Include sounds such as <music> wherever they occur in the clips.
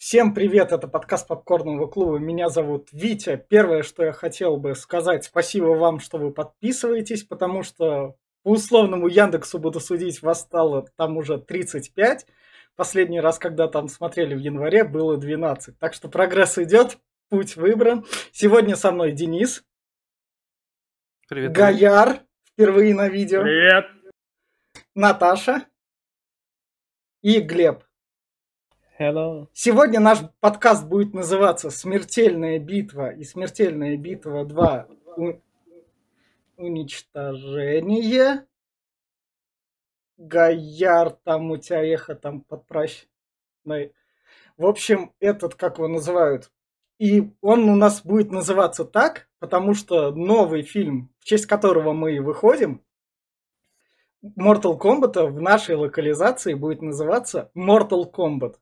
Всем привет, это подкаст Попкорного клуба. Меня зовут Витя. Первое, что я хотел бы сказать, спасибо вам, что вы подписываетесь, потому что по условному Яндексу буду судить, вас стало там уже 35. Последний раз, когда там смотрели в январе, было 12. Так что прогресс идет, путь выбран. Сегодня со мной Денис. Привет. Гаяр, впервые на видео. Привет. Наташа. И Глеб. Hello. Сегодня наш подкаст будет называться «Смертельная битва» и «Смертельная битва 2. У- Уничтожение». Гаяр, там у тебя эхо, там подправь. На- В общем, этот, как его называют, и он у нас будет называться так, потому что новый фильм, в честь которого мы выходим, Mortal Kombat в нашей локализации будет называться Mortal Kombat.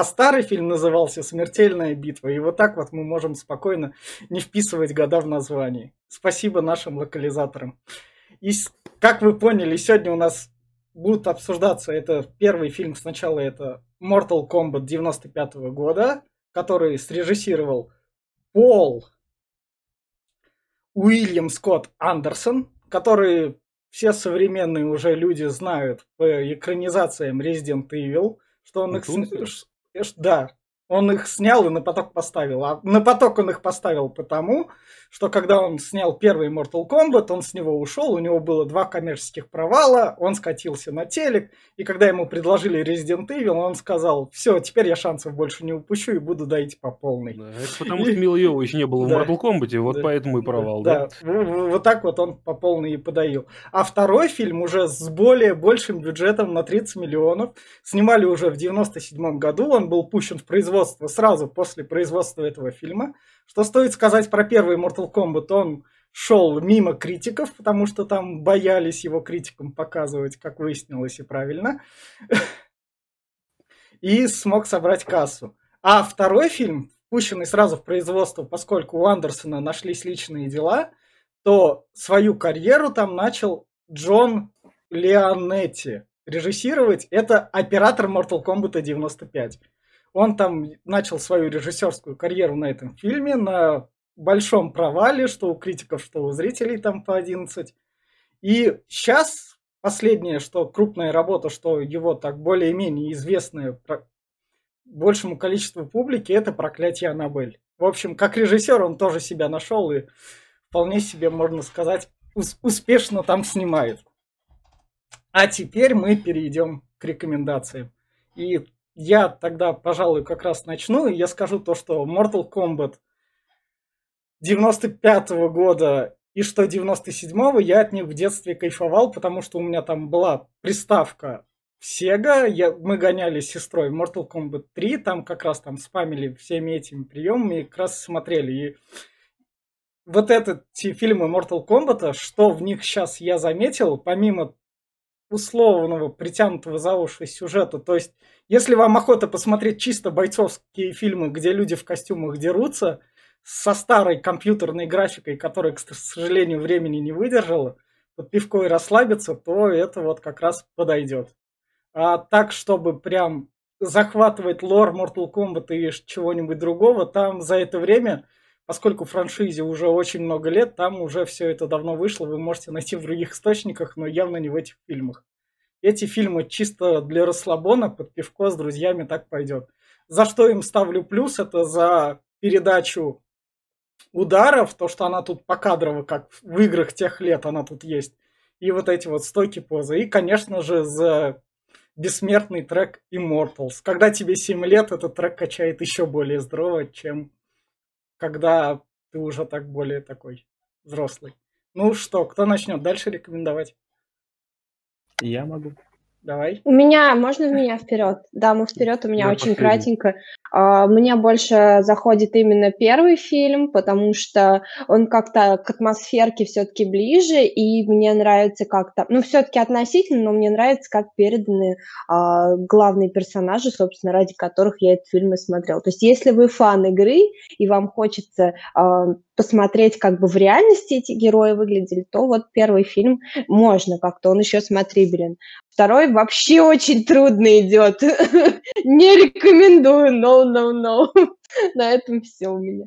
А старый фильм назывался «Смертельная битва». И вот так вот мы можем спокойно не вписывать года в название. Спасибо нашим локализаторам. И как вы поняли, сегодня у нас будут обсуждаться, это первый фильм сначала, это Mortal Kombat 95 года, который срежиссировал Пол Уильям Скотт Андерсон, который все современные уже люди знают по экранизациям Resident Evil, что он их... Да, он их снял и на поток поставил. А на поток он их поставил потому, что когда он снял первый Mortal Kombat, он с него ушел, у него было два коммерческих провала, он скатился на телек, и когда ему предложили Resident Evil, он сказал, все, теперь я шансов больше не упущу и буду доить по полной. Да, это потому что Мила Йовович не было в. Mortal Kombat, вот Да. поэтому и провал, да? Вот так вот он по полной и подоил. А второй фильм уже с более большим бюджетом на 30 миллионов. Снимали уже в 97 году, он был пущен в производство сразу после производства этого фильма. Что стоит сказать про первый Mortal Kombat, он шел мимо критиков, потому что там боялись его критикам показывать, как выяснилось и правильно. <laughs> И смог собрать кассу. А второй фильм, пущенный сразу в производство, поскольку у Андерсона нашлись личные дела, то свою карьеру там начал Джон Леонетти режиссировать. Это оператор Mortal Kombat 95. Он там начал свою режиссерскую карьеру на этом фильме, на большом провале, что у критиков, что у зрителей там по 11. И сейчас последнее, что крупная работа, что его так более-менее известная большему количеству публики, это «Проклятие Аннабель». В общем, как режиссер он тоже себя нашел и вполне себе, можно сказать, ус- успешно там снимает. А теперь мы перейдем к рекомендациям. И я тогда, пожалуй, как раз начну, я скажу то, что Mortal Kombat 95 года и что 97-го я от них в детстве кайфовал, потому что у меня там была приставка Sega, я, мы гоняли с сестрой Mortal Kombat 3, там как раз там спамили всеми этими приемами и как раз смотрели. И вот эти фильмы Mortal Kombat, что в них сейчас я заметил, помимо условного притянутого за уши сюжета, то есть если вам охота посмотреть чисто бойцовские фильмы, где люди в костюмах дерутся, со старой компьютерной графикой, которая, к сожалению, времени не выдержала, под пивко и расслабиться, то это вот как раз подойдет. А так, чтобы прям захватывать лор Mortal Kombat и чего-нибудь другого, там за это время, поскольку франшизе уже очень много лет, там уже все это давно вышло, вы можете найти в других источниках, но явно не в этих фильмах. Эти фильмы чисто для расслабона, под пивко с друзьями так пойдет. За что им ставлю плюс, это за передачу ударов, то, что она тут покадрово, как в играх тех лет она тут есть, и вот эти вот стойки позы. И, конечно же, за бессмертный трек Immortals. Когда тебе 7 лет, этот трек качает еще более здорово, чем когда ты уже так более такой взрослый. Ну что, кто начнет дальше рекомендовать? Я могу. Давай. У меня, можно в меня вперед? Да, мы вперед, у меня Я очень последний. кратенько. А, Мне больше заходит именно первый фильм, потому что он как-то к атмосферке все-таки ближе, и мне нравится как-то, ну, все-таки относительно, но мне нравится, как переданы а, главные персонажи, собственно, ради которых я этот фильм и смотрел. То есть, если вы фан игры, и вам хочется а, посмотреть, как бы в реальности эти герои выглядели, то вот первый фильм можно как-то, он еще смотрибелен. второй вообще очень трудно идет. <laughs> Не рекомендую, no, no, no. <laughs> На этом все у меня.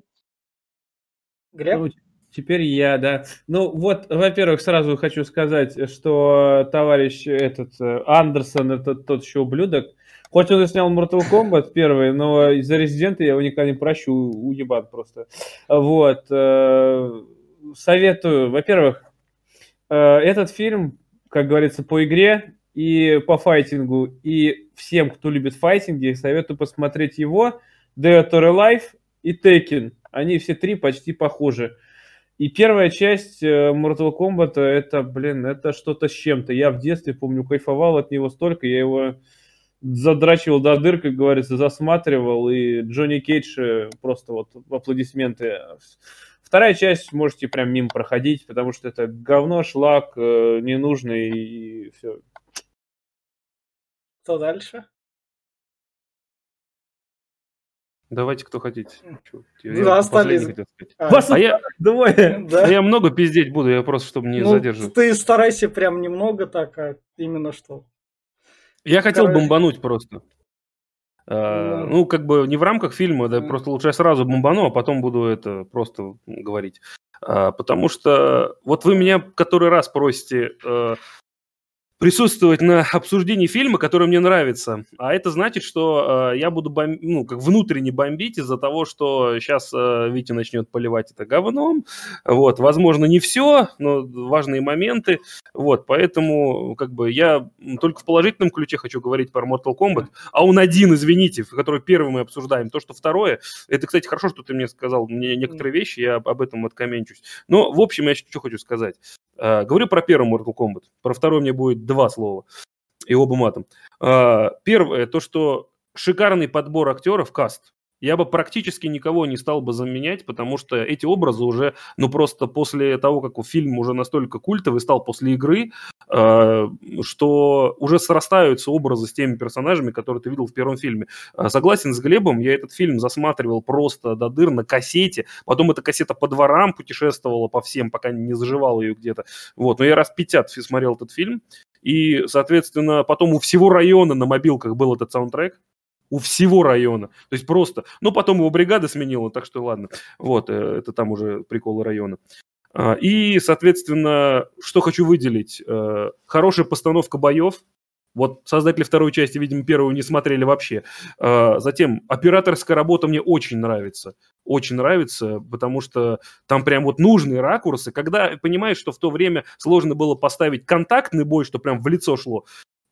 Глеб? Ну, теперь я, да. Ну, вот, во-первых, сразу хочу сказать, что товарищ этот э, Андерсон, это тот еще ублюдок, Хоть он и снял Mortal Kombat первый, но из-за Резидента я его никогда не прощу, уебан просто. Вот. Э, советую, во-первых, э, этот фильм, как говорится, по игре и по файтингу, и всем, кто любит файтинги, советую посмотреть его, Dead or Alive и Tekken. Они все три почти похожи. И первая часть э, Mortal Kombat, это, блин, это что-то с чем-то. Я в детстве, помню, кайфовал от него столько, я его задрачивал до дыр, как говорится, засматривал, и Джонни Кейдж э, просто вот аплодисменты. Вторая часть можете прям мимо проходить, потому что это говно, шлак, э, ненужный и все. Что дальше? Давайте, кто хотите. Я да, остались. А, а я, давай. Да. А я много пиздеть буду, я просто, чтобы не ну, задерживать. Ты старайся прям немного так, а именно что. Я хотел Короче. бомбануть просто. А, ну, как бы не в рамках фильма, да, просто лучше я сразу бомбану, а потом буду это просто говорить. А, потому что вот вы меня который раз просите э, присутствовать на обсуждении фильма, который мне нравится. А это значит, что э, я буду бом... ну, как внутренне бомбить из-за того, что сейчас э, Витя начнет поливать это говном. Вот, возможно, не все, но важные моменты. Вот, поэтому как бы я только в положительном ключе хочу говорить про Mortal Kombat. А он один, извините, который первый мы обсуждаем. То, что второе, это, кстати, хорошо, что ты мне сказал мне некоторые вещи, я об этом откоменчусь. Но, в общем, я что хочу сказать. Э, говорю про первый Mortal Kombat. Про второй мне будет два слова. И оба матом. Э, первое, то, что шикарный подбор актеров, каст. Я бы практически никого не стал бы заменять, потому что эти образы уже, ну просто после того, как фильм уже настолько культовый стал после игры, э, что уже срастаются образы с теми персонажами, которые ты видел в первом фильме. Э, согласен с Глебом, я этот фильм засматривал просто до дыр на кассете, потом эта кассета по дворам путешествовала по всем, пока не заживал ее где-то. Вот, но я раз 50 смотрел этот фильм, и, соответственно, потом у всего района на мобилках был этот саундтрек, у всего района. То есть просто... Ну, потом его бригада сменила, так что ладно. Вот, э, это там уже приколы района. А, и, соответственно, что хочу выделить. Э, хорошая постановка боев. Вот создатели второй части, видимо, первую не смотрели вообще. А, затем, операторская работа мне очень нравится. Очень нравится, потому что там прям вот нужные ракурсы. Когда понимаешь, что в то время сложно было поставить контактный бой, что прям в лицо шло,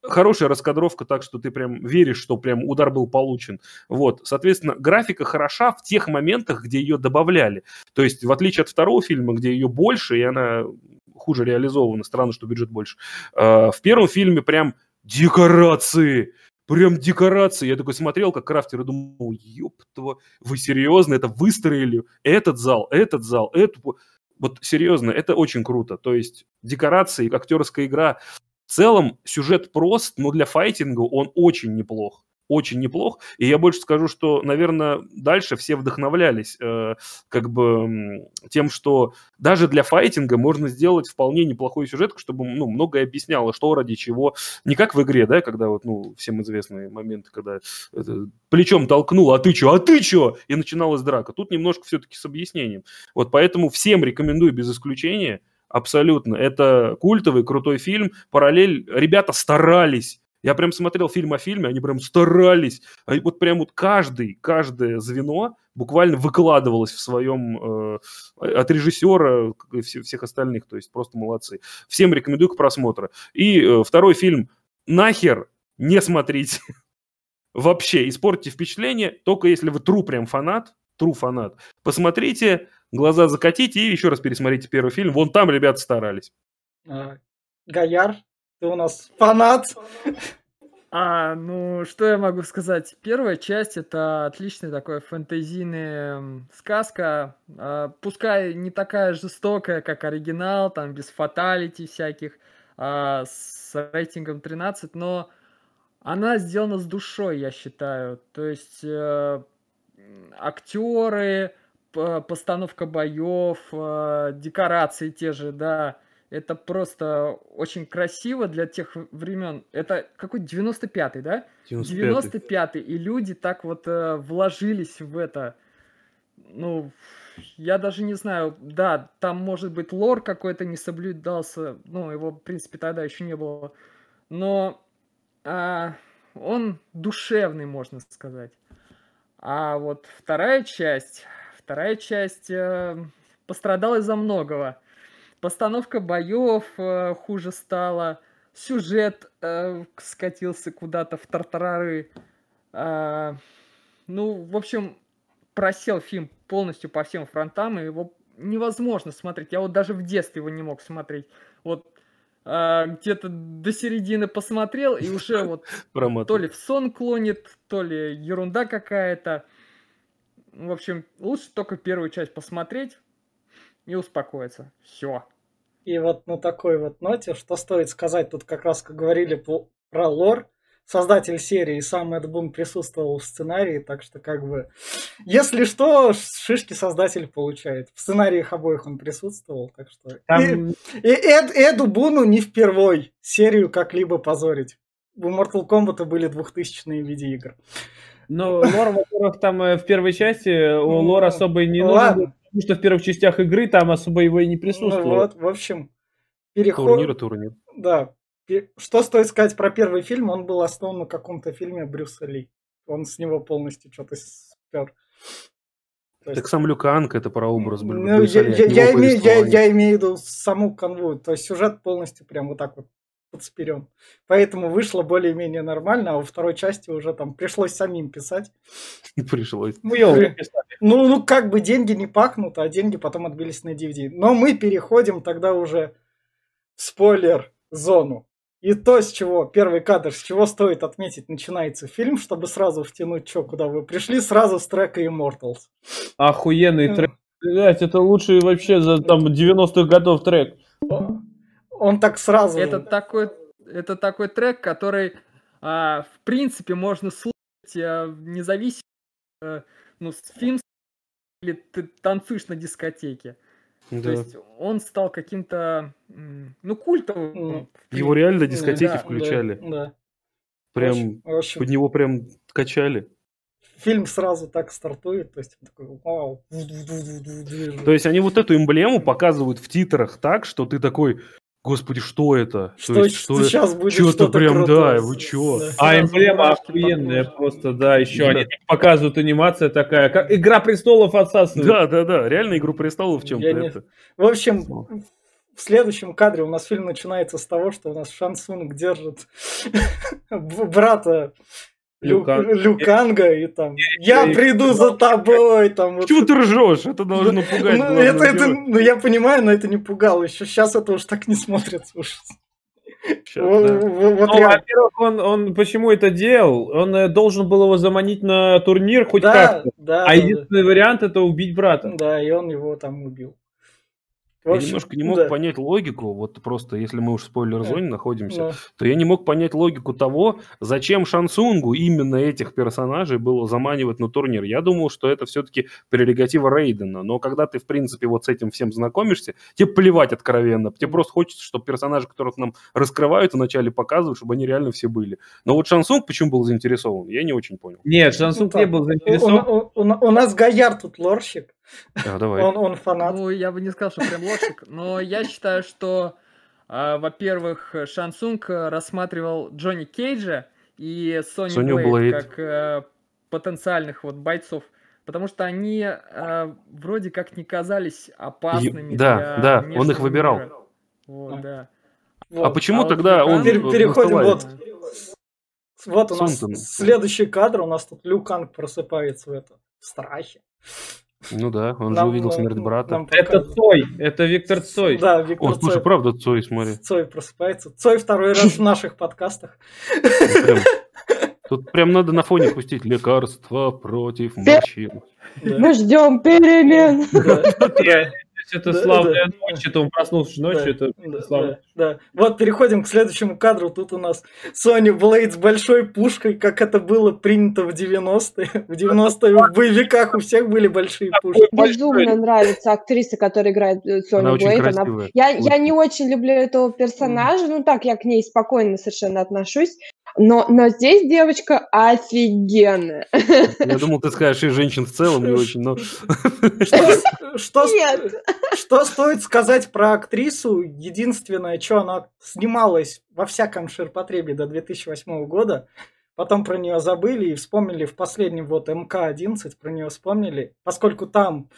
хорошая раскадровка, так что ты прям веришь, что прям удар был получен. Вот, соответственно, графика хороша в тех моментах, где ее добавляли. То есть, в отличие от второго фильма, где ее больше, и она хуже реализована, странно, что бюджет больше. А, в первом фильме прям декорации, прям декорации. Я такой смотрел, как крафтер, и думал, ёптва, вы серьезно это выстроили? Этот зал, этот зал, эту... Вот серьезно, это очень круто. То есть декорации, актерская игра, в целом сюжет прост, но для файтинга он очень неплох очень неплох. И я больше скажу, что, наверное, дальше все вдохновлялись э, как бы тем, что даже для файтинга можно сделать вполне неплохой сюжет, чтобы ну, многое объясняло, что ради чего. Не как в игре, да, когда вот, ну, всем известные моменты, когда это, плечом толкнул, а ты чё, а ты чё? И начиналась драка. Тут немножко все-таки с объяснением. Вот поэтому всем рекомендую без исключения – абсолютно. Это культовый, крутой фильм. Параллель, ребята старались. Я прям смотрел фильм о фильме, они прям старались. А вот прям вот каждый, каждое звено буквально выкладывалось в своем э, от режиссера и всех остальных. То есть просто молодцы. Всем рекомендую к просмотру. И э, второй фильм «Нахер не смотрите». <laughs> Вообще, испортите впечатление, только если вы тру прям фанат, true фанат. Посмотрите, глаза закатите и еще раз пересмотрите первый фильм. Вон там ребята старались. А, Гаяр, ты у нас фанат. А, ну, что я могу сказать? Первая часть это отличная такая фэнтезийная сказка. А, пускай не такая жестокая, как оригинал, там без фаталити всяких, а, с рейтингом 13, но она сделана с душой, я считаю. То есть э, актеры, постановка боев, э, декорации те же, да, Это просто очень красиво для тех времен. Это какой 95-й, да? 95-й. 95-й. И люди так вот э, вложились в это. Ну, я даже не знаю. Да, там может быть лор какой-то не соблюдался. Ну, его, в принципе, тогда еще не было. Но а, он душевный, можно сказать. А вот вторая часть, вторая часть э, пострадала из-за многого. Постановка боев э, хуже стала, сюжет э, скатился куда-то в тартарары. Э, ну, в общем, просел фильм полностью по всем фронтам, и его невозможно смотреть. Я вот даже в детстве его не мог смотреть. Вот э, где-то до середины посмотрел, и уже <laughs> вот то ли в сон клонит, то ли ерунда какая-то. В общем, лучше только первую часть посмотреть и успокоиться. Все. И вот на такой вот ноте, что стоит сказать, тут как раз как говорили про лор, создатель серии сам Эд Бун присутствовал в сценарии, так что как бы, если что, шишки создатель получает. В сценариях обоих он присутствовал, так что... Там... И, и Эд, Эду Буну не впервой серию как-либо позорить. У Mortal Kombat были двухтысячные видеоигры. Ну, лор, во-первых, там э, в первой части у ну, лор особо не нужен потому что в первых частях игры там особо его и не присутствовало. Ну, вот, в общем, переход... Турнир и турнир. Да. Что стоит сказать про первый фильм? Он был основан на каком-то фильме Брюса Ли. Он с него полностью что-то спер. Так есть... сам Люканг это про образ был. Ну, я, я, я, имею, я, я имею в виду саму канву. То есть сюжет полностью прям вот так вот подсперен. Поэтому вышло более-менее нормально, а во второй части уже там пришлось самим писать. <laughs> Пришлось. Мы При... Ну, ну, как бы деньги не пахнут, а деньги потом отбились на DVD. Но мы переходим тогда уже в спойлер-зону. И то, с чего, первый кадр, с чего стоит отметить, начинается фильм, чтобы сразу втянуть, что, куда вы пришли, сразу с трека Immortals. Охуенный трек. Блять, это лучший вообще за там 90-х годов трек он так сразу. Это такой, это такой трек, который, а, в принципе, можно слушать а, независимо, а, ну, с фильм или ты танцуешь на дискотеке. Да. То есть он стал каким-то, ну, культовым. Его реально дискотеки да, включали. Да, да. Прям очень, под него прям качали. Фильм сразу так стартует, то есть такой, вау. То есть они вот эту эмблему показывают в титрах так, что ты такой, Господи, что это? Что, То есть, что сейчас будет что-то, что прям, крутое. да, вы чё? Да. А эмблема охуенная просто, да, еще да. они показывают анимация такая, как Игра престолов отсасывает. Да, да, да, реально Игру престолов в чем-то Я это. В общем, в следующем кадре у нас фильм начинается с того, что у нас Шансунг держит <laughs> брата Люкан. Люканга и там «Я приду за тобой!» там. Вот. Чего ты ржешь? Это должно пугать. Ну, это, это, ну, я понимаю, но это не пугало еще. Сейчас это уж так не смотрится. Уж. Сейчас, вот, да. вот, ну, я... Во-первых, он, он почему это делал? Он э, должен был его заманить на турнир хоть да, как-то. Да, а да, единственный да. вариант это убить брата. Да, и он его там убил. Я немножко не мог да. понять логику, вот просто если мы уж в спойлер-зоне да. находимся, да. то я не мог понять логику того, зачем Шансунгу именно этих персонажей было заманивать на турнир. Я думал, что это все-таки прерогатива Рейдена, но когда ты, в принципе, вот с этим всем знакомишься, тебе плевать откровенно, тебе просто хочется, чтобы персонажи, которых нам раскрывают, вначале показывают, чтобы они реально все были. Но вот Шансунг почему был заинтересован, я не очень понял. Нет, Шансунг ну, не был заинтересован. У, у, у, у нас Гаяр тут лорщик. А, давай. Он, он фанат. Ну, я бы не сказал, что прям лошик, но я считаю, что, э, во-первых, Шансунг рассматривал Джонни Кейджа и Сони Блейд, как э, потенциальных вот бойцов, потому что они э, вроде как не казались опасными. Да, да, он их выбирал. Мира. Вот, а. да. Вот. А почему а тогда вот он... Переходим вот... Вот у нас следующий кадр, у нас тут Люканг просыпается в это в страхе. Ну да, он нам, же увидел смерть брата. Это Цой, это Виктор Цой. Да, Виктор О, слушай, Цой. правда Цой, смотри. Цой просыпается. Цой второй раз в наших подкастах. Тут прям надо на фоне пустить лекарства против мужчин. Мы ждем перемен. это славная ночь, это он проснулся ночью, это да, славно. Да. Вот переходим к следующему кадру. Тут у нас Sony Blade с большой пушкой, как это было принято в 90-е. <laughs> В 90-е в боевиках у всех были большие пушки. Безумно нравится актриса, которая играет э, Sony она Blade. Она... Я, я не очень люблю этого персонажа, ну так, я к ней спокойно совершенно отношусь. Но, но здесь девочка офигенная. Я думал, ты скажешь, и женщин в целом не очень, но... <laughs> Что, Нет. что стоит сказать про актрису? Единственное, что она снималась во всяком ширпотребе до 2008 года, потом про нее забыли и вспомнили в последнем вот МК-11, про нее вспомнили, поскольку там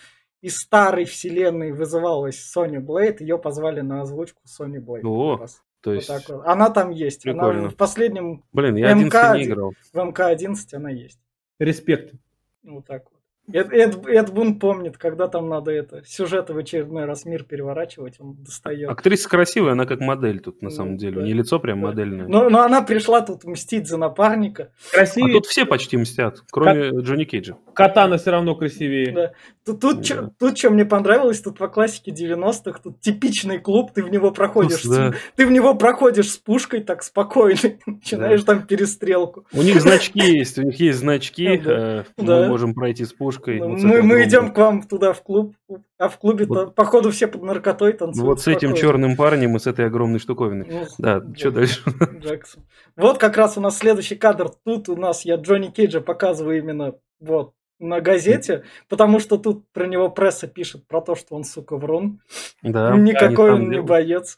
из старой вселенной вызывалась Соня Блейд, ее позвали на озвучку Сони Блейд. О, то есть... Вот вот. Она там есть. Прикольно. Она в последнем Блин, я МК, не играл. В МК-11 она есть. Респект. Вот так вот. Эд, Эд, Эд Бун помнит, когда там надо это сюжеты в очередной раз мир переворачивать, он достает. Актриса красивая, она как модель тут на самом деле. Да. Не лицо прям да. модельное. Но, но она пришла тут мстить за напарника. Красивее. А тут все почти мстят, кроме Кат... Джонни Кейджа. Катана все равно красивее. Да. Тут, тут, да. Чё, тут что мне понравилось, тут по классике 90-х, тут типичный клуб, ты в него проходишь, с, да. ты в него проходишь с пушкой так спокойно, <laughs> начинаешь да. там перестрелку. У них значки есть, у них есть значки, э, мы можем пройти с пушкой. Мы, мы идем к вам туда в клуб, а в клубе вот. походу все под наркотой танцуют. Вот с этим черным парнем и с этой огромной штуковиной. Ну, да, да, что дальше? Джексон. Вот как раз у нас следующий кадр. Тут у нас я Джонни Кейджа показываю именно вот на газете, потому что тут про него пресса пишет про то, что он, сука, врун. Да. Никакой он не боец.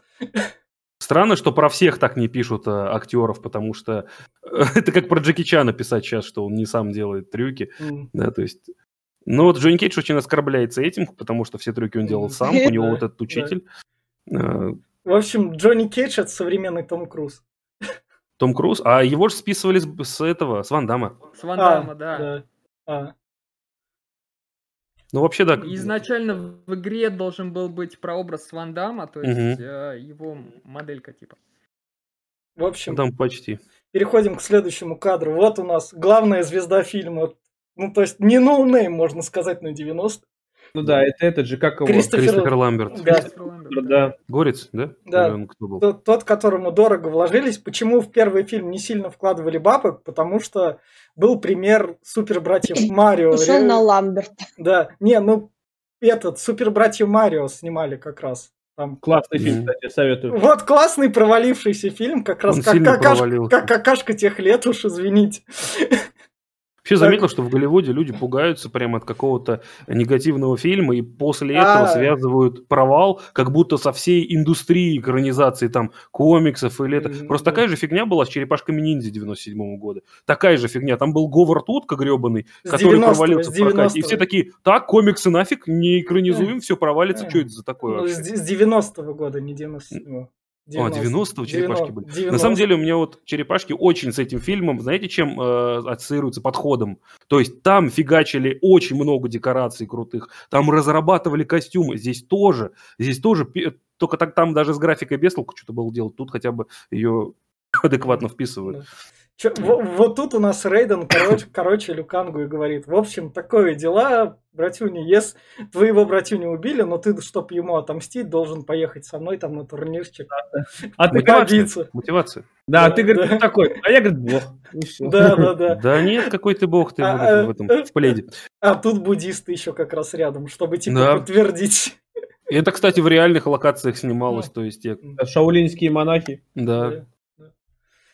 Странно, что про всех так не пишут а, актеров, потому что <laughs> это как про Джеки Чана писать сейчас, что он не сам делает трюки. Mm. Да, то есть... Ну вот Джонни Кейдж очень оскорбляется этим, потому что все трюки он делал сам, у него <laughs> вот этот учитель. А, В общем, Джонни Кейдж это современный Том Круз. Том Круз? А его же списывали с, этого, с Ван Дамма. С Ван Дамма, а, да. да. А. Ну, вообще, да. Изначально в игре должен был быть прообраз Ван Дамма, то есть угу. э, его моделька типа. В общем, там почти. Переходим к следующему кадру. Вот у нас главная звезда фильма. Ну, то есть не no name, можно сказать, на 90 ну да, это этот же, как его? Кристофер, Кристофер Ламберт. Да. Кристофер Ламберт, да. Горец, да? Да. Или кто был? Тот, тот, которому дорого вложились. Почему в первый фильм не сильно вкладывали бабок? Потому что был пример супер братьев Марио. Ушел на Ламберт. Да. Не, ну этот, супер братьев Марио снимали как раз. Там... Классный фильм, кстати, советую. Вот классный провалившийся фильм, как раз как, какаш, как какашка тех лет уж, извините. Вообще заметил, что в Голливуде люди пугаются прямо от какого-то негативного фильма и после этого а. связывают провал как будто со всей индустрией экранизации там комиксов или это. Просто такая же фигня была с черепашками ниндзя 97 -го года. Такая же фигня. Там был Говард Утка гребаный, который провалился в прокате. И все такие, так, комиксы нафиг, не экранизуем, все провалится. Что это за такое ну, С 90-го года, не 97-го. 90, а, 90 черепашки 90, были. 90. На самом деле у меня вот черепашки очень с этим фильмом, знаете, чем э, ассоциируются подходом? То есть там фигачили очень много декораций крутых, там разрабатывали костюмы, здесь тоже, здесь тоже, только так там даже с графикой без толку что-то было делать, тут хотя бы ее <laughs> адекватно вписывают. Чё, вот, вот тут у нас Рейден, короче, короче, Люкангу и говорит, в общем, такое дела, братюни, если твоего братюни убили, но ты, чтоб ему отомстить, должен поехать со мной там на турнирчик. А ты мотивация. мотивация. Да, да, ты, говоришь, да. такой, а я, говорю, бог. Да, да, да. Да нет, какой ты бог ты а, в этом, в пледе. А тут буддисты еще как раз рядом, чтобы типа да. подтвердить. Это, кстати, в реальных локациях снималось, то есть... Я... Шаулинские монахи. Да.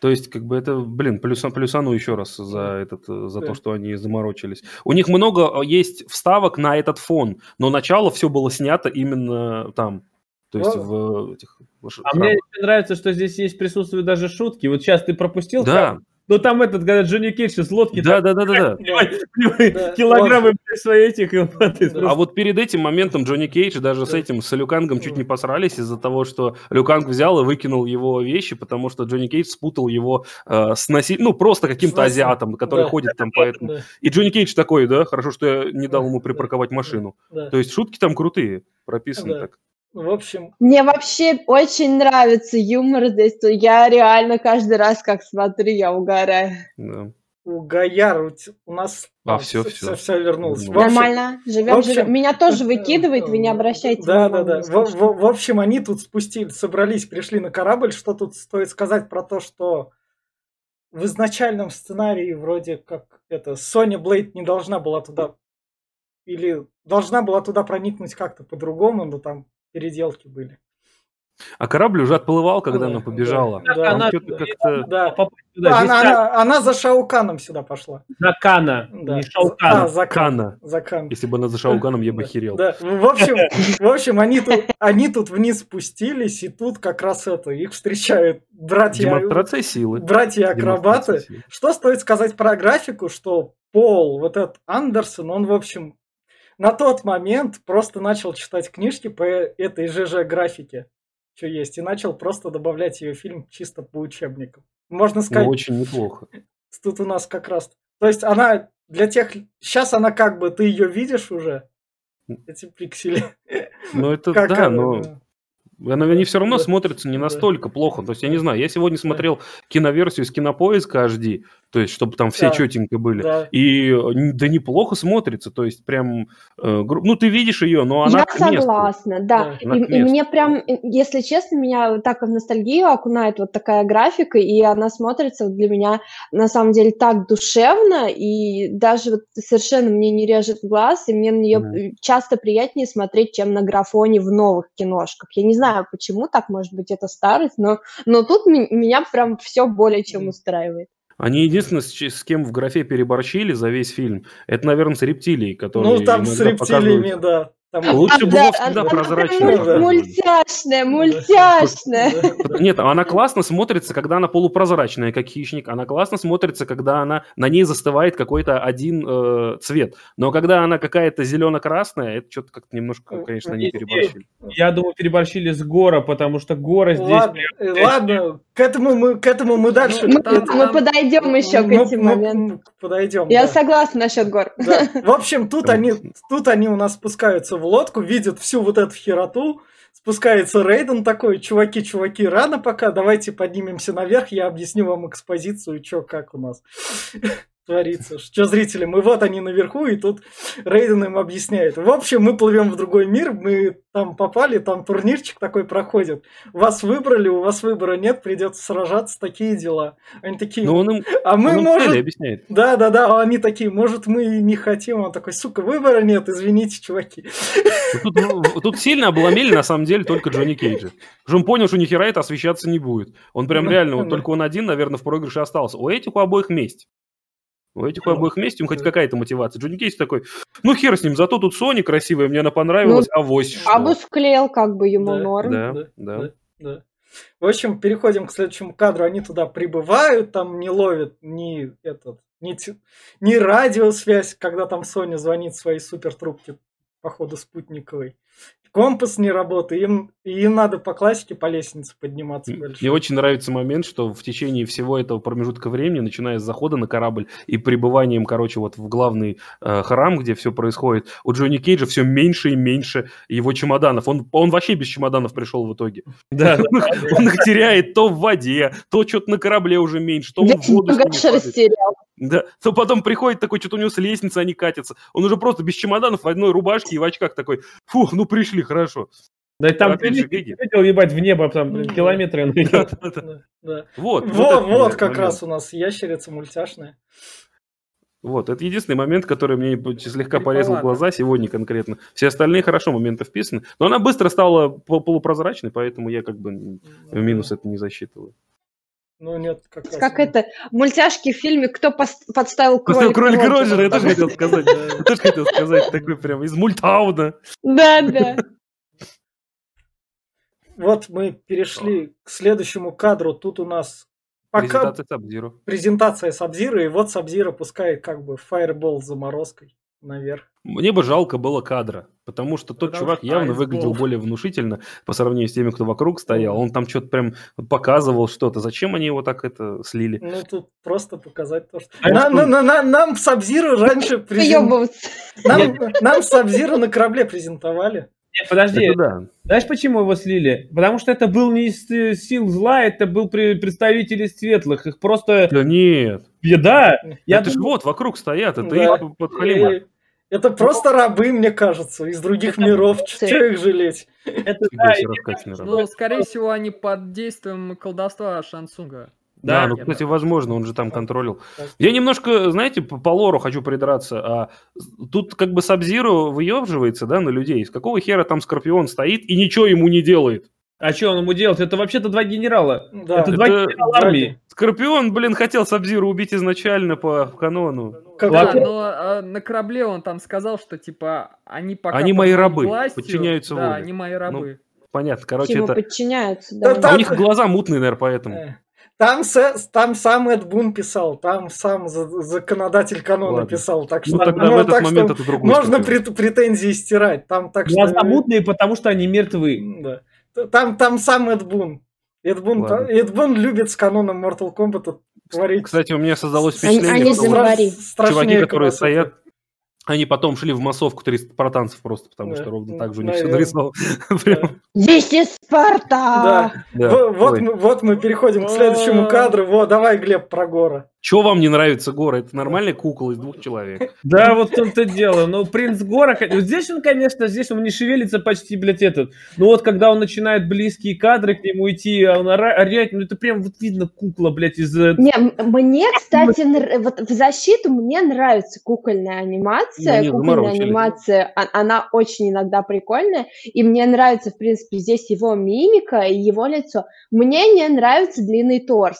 То есть, как бы это, блин, плюса, плюсану еще раз за, этот, за то, что они заморочились. У них много а, есть вставок на этот фон, но начало все было снято именно там. То есть в этих... А мне нравится, что здесь есть присутствие даже шутки. Вот сейчас ты пропустил да. Ну там этот, когда Джонни Кейдж с лодки... Да, да, да, да, да. Килограммы свои этих... А вот перед этим моментом Джонни Кейдж даже с этим, с Люкангом чуть не посрались из-за того, что Люканг взял и выкинул его вещи, потому что Джонни Кейдж спутал его э, с носить, ну просто каким-то азиатом, который ходит там по этому. И Джонни Кейдж такой, да, хорошо, что я не дал ему припарковать машину. То есть шутки там крутые, прописаны так. В общем... Мне вообще очень нравится юмор здесь. Я реально каждый раз, как смотрю, я угораю. Да. у Гаяр у нас а, все, все, все, все вернулось. В Нормально, живем, общем, живем. Меня тоже выкидывает, вы не обращайте Да, да, да. В, в, в общем, они тут спустили, собрались, пришли на корабль. Что тут стоит сказать про то, что в изначальном сценарии вроде как это Соня Блейд не должна была туда или должна была туда проникнуть как-то по-другому, но там переделки были. А корабль уже отплывал, когда она побежала. Да, она, как-то... да. да она, она, она за Шауканом сюда пошла. За Кана, да. не Шаукана. А, за Кана. За Кан. Если бы она за Шауканом, я бы херел. Да. В общем, в общем они, тут, они тут вниз спустились, и тут как раз это, их встречают братья... Демонстрация силы. Братья-акробаты. Что стоит сказать про графику, что Пол, вот этот Андерсон, он, в общем, на тот момент просто начал читать книжки по этой ЖЖ графике что есть, и начал просто добавлять ее фильм чисто по учебникам. Можно ну, сказать... Ну, очень неплохо. <laughs> Тут у нас как раз... То есть она для тех... Сейчас она как бы, ты ее видишь уже, эти пиксели. Ну это да, но... Она, они все равно да. смотрятся не настолько да. плохо. То есть, я не знаю, я сегодня смотрел киноверсию с кинопоиска HD, то есть, чтобы там все да. четенько были. Да. И да неплохо смотрится. То есть, прям, э, ну, ты видишь ее, но она. Я согласна, да. да. И, и мне прям, если честно, меня так в ностальгию окунает вот такая графика, и она смотрится для меня на самом деле так душевно, и даже вот совершенно мне не режет глаз, и мне на нее mm. часто приятнее смотреть, чем на графоне в новых киношках. Я не знаю, почему так, может быть, это старость, но, но тут меня прям все более чем устраивает. Они единственное, с, кем в графе переборщили за весь фильм, это, наверное, с рептилией, которые Ну, там с рептилиями, да. Там... Лучше было всегда прозрачно. Мультяшная, мультяшная. Нет, она классно смотрится, когда она полупрозрачная, как хищник. Она классно смотрится, когда она на ней застывает какой-то один э, цвет. Но когда она какая-то зелено-красная, это что-то как-то немножко, конечно, не переборщили. Я думаю, переборщили с Гора, потому что Гора здесь... Ладно, прям... ладно к этому мы, к этому мы дальше... Мы, мы подойдем еще к этим моментам. Подойдем. Я да. согласна насчет Гор. Да. <laughs> В общем, тут они, тут они у нас спускаются в лодку, видят всю вот эту хероту, спускается Рейден такой, чуваки, чуваки, рано пока, давайте поднимемся наверх, я объясню вам экспозицию, что как у нас творится. Что зрители, мы вот они наверху, и тут Рейден им объясняет. В общем, мы плывем в другой мир, мы там попали, там турнирчик такой проходит. Вас выбрали, у вас выбора нет, придется сражаться, такие дела. Они такие, ну, он им, а мы, он может... объясняет. Да, да, да, они такие, может, мы не хотим. Он такой, сука, выбора нет, извините, чуваки. Тут, ну, тут сильно обломили, на самом деле, только Джонни Кейджа. Потому он понял, что ни хера это освещаться не будет. Он прям ну, реально, вот только он один, наверное, в проигрыше остался. У этих у обоих месть. У этих обоих вместе, им хоть какая-то мотивация. Джонни Кейс такой, ну хер с ним, зато тут Сони красивая, мне она понравилась, ну, а вось что? Абу склеил как бы ему да, норм. Да, да, да. да, да. В общем, переходим к следующему кадру. Они туда прибывают, там не ловят ни этот, ни, ни радиосвязь, когда там Соня звонит своей супер трубке, походу спутниковой компас не работает, им, им надо по классике по лестнице подниматься Мне большой. очень нравится момент, что в течение всего этого промежутка времени, начиная с захода на корабль и пребыванием, короче, вот в главный э, храм, где все происходит, у Джонни Кейджа все меньше и меньше его чемоданов. Он, он вообще без чемоданов пришел в итоге. <laughs> Да, он их теряет то в воде, то что-то на корабле уже меньше, то он в воду. Да, то потом приходит такой, что-то у него с лестницы они катятся. Он уже просто без чемоданов в одной рубашке и в очках такой, фух, ну пришли, хорошо. Да и там ты видел, ебать, в небо, там, блин, километры. <laughs> Вот, вот, вот как раз у нас ящерица мультяшная. Вот, это единственный момент, который мне слегка порезал глаза сегодня конкретно. Все остальные хорошо моменты вписаны. Но она быстро стала полупрозрачной, поэтому я как бы в минус это не засчитываю. Ну нет, как раз. Как это, мультяшки в фильме «Кто подставил кролика, кролика Роджера»? Я тоже хотел сказать. Я тоже хотел сказать такой прям из мультауна. Да, да. Вот мы перешли к следующему кадру. Тут у нас пока... Презентация Сабзира. Презентация Сабзира, и вот Сабзира пускает как бы фаербол с заморозкой наверх. Мне бы жалко было кадра, потому что тот потому чувак явно выглядел более внушительно по сравнению с теми, кто вокруг стоял. Он там что-то прям показывал что-то. Зачем они его так это слили? Ну, тут просто показать то, что... А на, на, на, на, нам Сабзиру раньше... <laughs> Презент... Нам, нам Сабзиру на корабле презентовали. Нет, подожди, это да. знаешь, почему его слили? Потому что это был не из э, сил зла, это был представитель из светлых. Их просто... Да нет. Да. Я это думаю... же вот вокруг стоят, это да. их подхалима. Это просто рабы, мне кажется, из других миров. Че их жалеть? Это, да, ну, скорее всего, они под действием колдовства Шансунга. Да, да ну, кстати, возможно, он же там контролил. Я немножко, знаете, по, по лору хочу придраться. А, тут как бы Сабзиру выебживается, да, на людей. С какого хера там Скорпион стоит и ничего ему не делает? А что он ему делает? Это вообще-то два генерала. Да, это, это два генерала армии. Скорпион, блин, хотел Сабзиру убить изначально по канону. Как да, но а, на корабле он там сказал, что типа они пока они мои рабы, властью, подчиняются да, воле. они мои рабы. Ну, понятно, короче, Ему это... подчиняются, да. да а у них глаза мутные, наверное, поэтому. Э, там, там сам Эд Бун писал, там сам законодатель канона Ладно. писал, так ну, что, ну, тогда ну, в этот так момент что это можно прет, претензии стирать. Там так Глаза что... мутные, потому что они мертвы. Да. Там, там сам Эд Бун. Эд Бун, Эд Бун любит с каноном Mortal Kombat творить. Кстати, у меня создалось впечатление, они, они что чуваки, которые стоят они потом шли в массовку 300 спартанцев просто, потому да. что ровно так же у них все нарисовал. Здесь есть Спарта! Да. да. Вот, мы, вот мы переходим к следующему кадру. Вот, давай, Глеб, про Гора. Чего вам не нравится Гора? Это нормальная кукла из двух человек. Да, вот в том-то дело. Ну, принц Гора, здесь он, конечно, здесь он не шевелится почти, блядь, этот. Но вот когда он начинает близкие кадры к нему идти, а он орать, ну это прям вот видно кукла, блядь, из... Э, не, мне, кстати, вот в защиту мне нравится кукольная анимация. Ну, кукольная анимация, а, она очень иногда прикольная. И мне нравится, в принципе, здесь его мимика и его лицо. Мне не нравится длинный торс.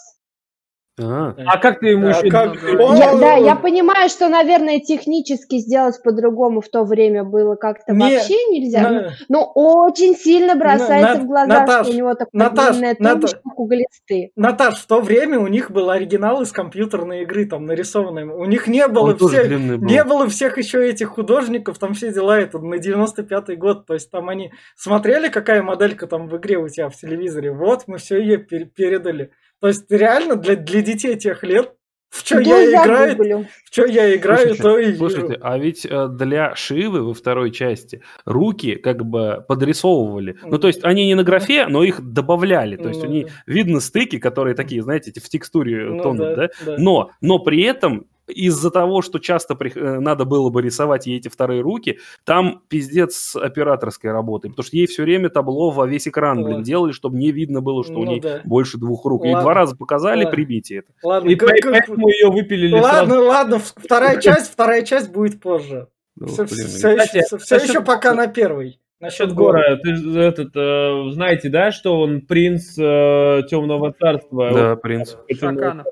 А, а как ты ему а еще... Как... Я, да, я <laughs> понимаю, что, наверное, технически сделать по-другому в то время было как-то не, вообще нельзя. На... Но очень сильно бросается на, в глаза, Наташ, что у него такая Наташ, длинная Наташ, уголисты. Наташ, в то время у них был оригинал из компьютерной игры, там, нарисованный. У них не было, всех, не было всех еще этих художников, там все дела, это на 95-й год. То есть там они смотрели, какая моделька там в игре у тебя в телевизоре. Вот, мы все ее передали. То есть реально для, для детей тех лет в что я, я играю, гуглю. в что я играю, слушайте, то и Слушайте, а ведь э, для Шивы во второй части руки как бы подрисовывали. Ну, то есть они не на графе, но их добавляли. То есть mm. они видно стыки, которые такие, знаете, в текстуре ну, тонут, да, да? да? Но, но при этом из-за того, что часто при... Э, надо было бы рисовать ей эти вторые руки, там пиздец с операторской работой, потому что ей все время табло во весь экран, вот. блин, делали, чтобы не видно было, что ну, у нее да. больше двух рук. Ладно. И два раза показали, ладно. прибейте это. Ладно, и как, поэтому ее выпилили Ладно, сразу. ладно, вторая <laughs> часть, вторая часть будет позже. Ну, все, блин, все, Кстати, еще, все еще пока на первый. Насчет Гора, ты этот, э, знаете, да, что он принц э, Темного Царства? Да, принц. Шакана.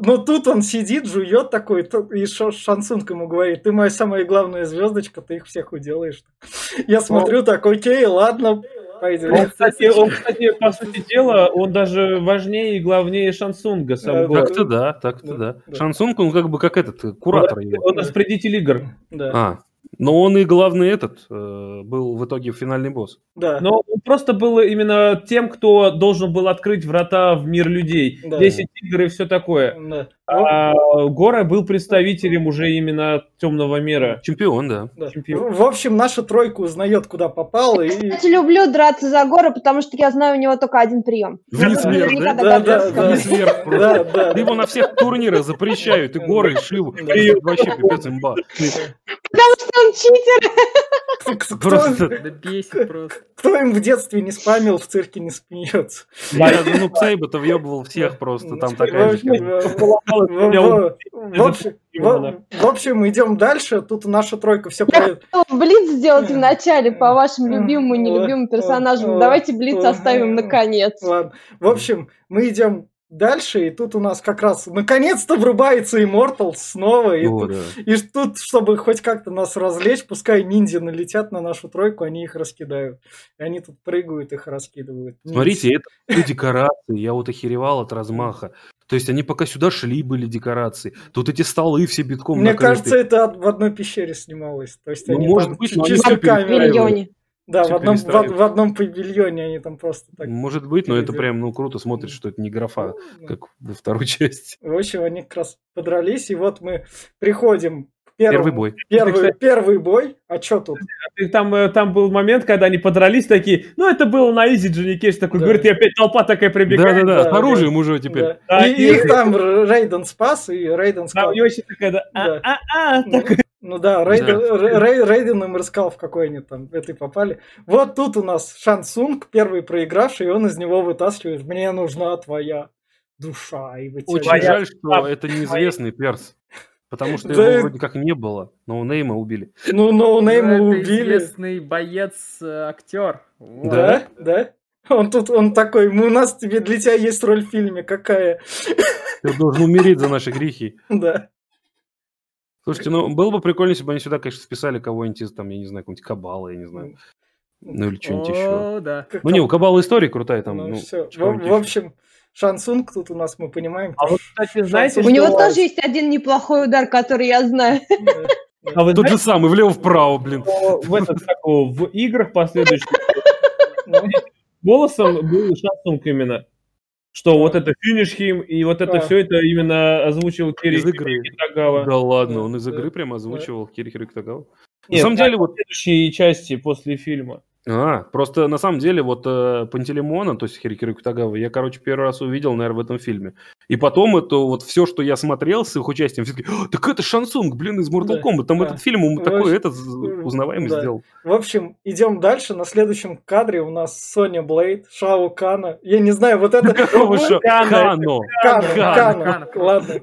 Но тут он сидит, жует такой, и Шансунг ему говорит, ты моя самая главная звездочка, ты их всех уделаешь. Я смотрю так, окей, ладно, пойдем. Он, кстати, он, кстати, по сути дела, он даже важнее и главнее Шансунга. Сам да, так-то да, так-то да. да. Шансунг, он как бы как этот, куратор он, его. Он распорядитель игр. Да. Но он и главный этот э, был в итоге финальный босс. Да. Но он просто был именно тем, кто должен был открыть врата в мир людей. Да. 10 игр и все такое. Да. А Гора был представителем уже именно темного мира. Чемпион, да. да. Чемпион. В общем, наша тройка узнает, куда попал. И... Кстати, люблю драться за Гора, потому что я знаю у него только один прием. Вниз вверх, да? Да, да, да. Вниз вверх да, да. Его на всех турнирах запрещают, и Горы, и Шиву. И вообще пипец имба. Потому что он читер. Просто... Да бесит просто. Кто им в детстве не спамил, в цирке не смеется. Да, ну Псейба-то въебывал всех просто, там такая же. В общем, идем дальше. Тут наша тройка все хотела блиц сделать в начале по вашим любимым и нелюбимым персонажам. Давайте блиц оставим наконец. Ладно. В общем, мы идем дальше, и тут у нас как раз наконец-то врубается Immortal снова. И, О, тут, да. и тут, чтобы хоть как-то нас развлечь, пускай ниндзя налетят на нашу тройку, они их раскидают. И они тут прыгают, их раскидывают. Смотрите, это декорации. Я вот охеревал от размаха. То есть они пока сюда шли, были декорации. Тут эти столы все битком Мне накрыты. кажется, это в одной пещере снималось. То есть ну, они может быть, чисто камерой. Да, в одном, в, в одном павильоне они там просто так... Может быть, но это прям, ну, круто смотришь, что это не графа, ну, как во второй <laughs> части. В общем, они как раз подрались, и вот мы приходим Первый, первый бой. Первый, это, кстати, первый бой. А что тут? Там, э, там был момент, когда они подрались такие. Ну, это было на изи Джонни Кейдж такой. Да. Говорит, и опять толпа такая прибегает. Да-да-да, с оружием да. уже теперь. Да. Да, и, и их там Рейден спас, и Рейден сказал. Там очень такая, да, а-а-а. Ну, ну да, Рейден, да. Рей, Рейден им рассказал, в какой они там этой попали. Вот тут у нас Шан Сунг, первый проигравший, и он из него вытаскивает «Мне нужна твоя душа». И Очень жаль, что это неизвестный перс. Потому что его вроде как не было. Ноунейма убили. Ну, ноунейма убили. известный боец-актер. Э, да, да. Он тут, он такой, у нас тебе для тебя есть роль в фильме, какая? Ты должен умереть за наши грехи. Да. Слушайте, ну было бы прикольно, если бы они сюда, конечно, списали кого-нибудь из, там, я не знаю, какого-нибудь Кабала, я не знаю. Ну или что-нибудь еще. да. Ну не, у Кабала история крутая там. Ну, ну все. В, в общем, Шансунг тут у нас мы понимаем. А вот, кстати, знаете, У него тоже есть один неплохой удар, который я знаю. А вы Тот же самый, влево-вправо, блин. В, этот, в играх последующих <laughs> голосом был Шансунг именно. Что вот это финиш хим, и вот это все это именно озвучил Кири Китагава. Да ладно, он из игры прямо озвучивал Кири Китагава. На самом деле, вот... следующие части после фильма. А, просто на самом деле вот э, Пантелеймона, то есть Хирикиро Кутагава, я, короче, первый раз увидел, наверное, в этом фильме. И потом это вот все, что я смотрел с их участием, все таки так это Шансунг, блин, из Mortal да, Kombat. Там да. этот фильм он такой этот узнаваемый да. сделал. В общем, идем дальше. На следующем кадре у нас Соня Блейд, Шао Кана. Я не знаю, вот это... <laughs> Кано. Кано. Кано. Ладно.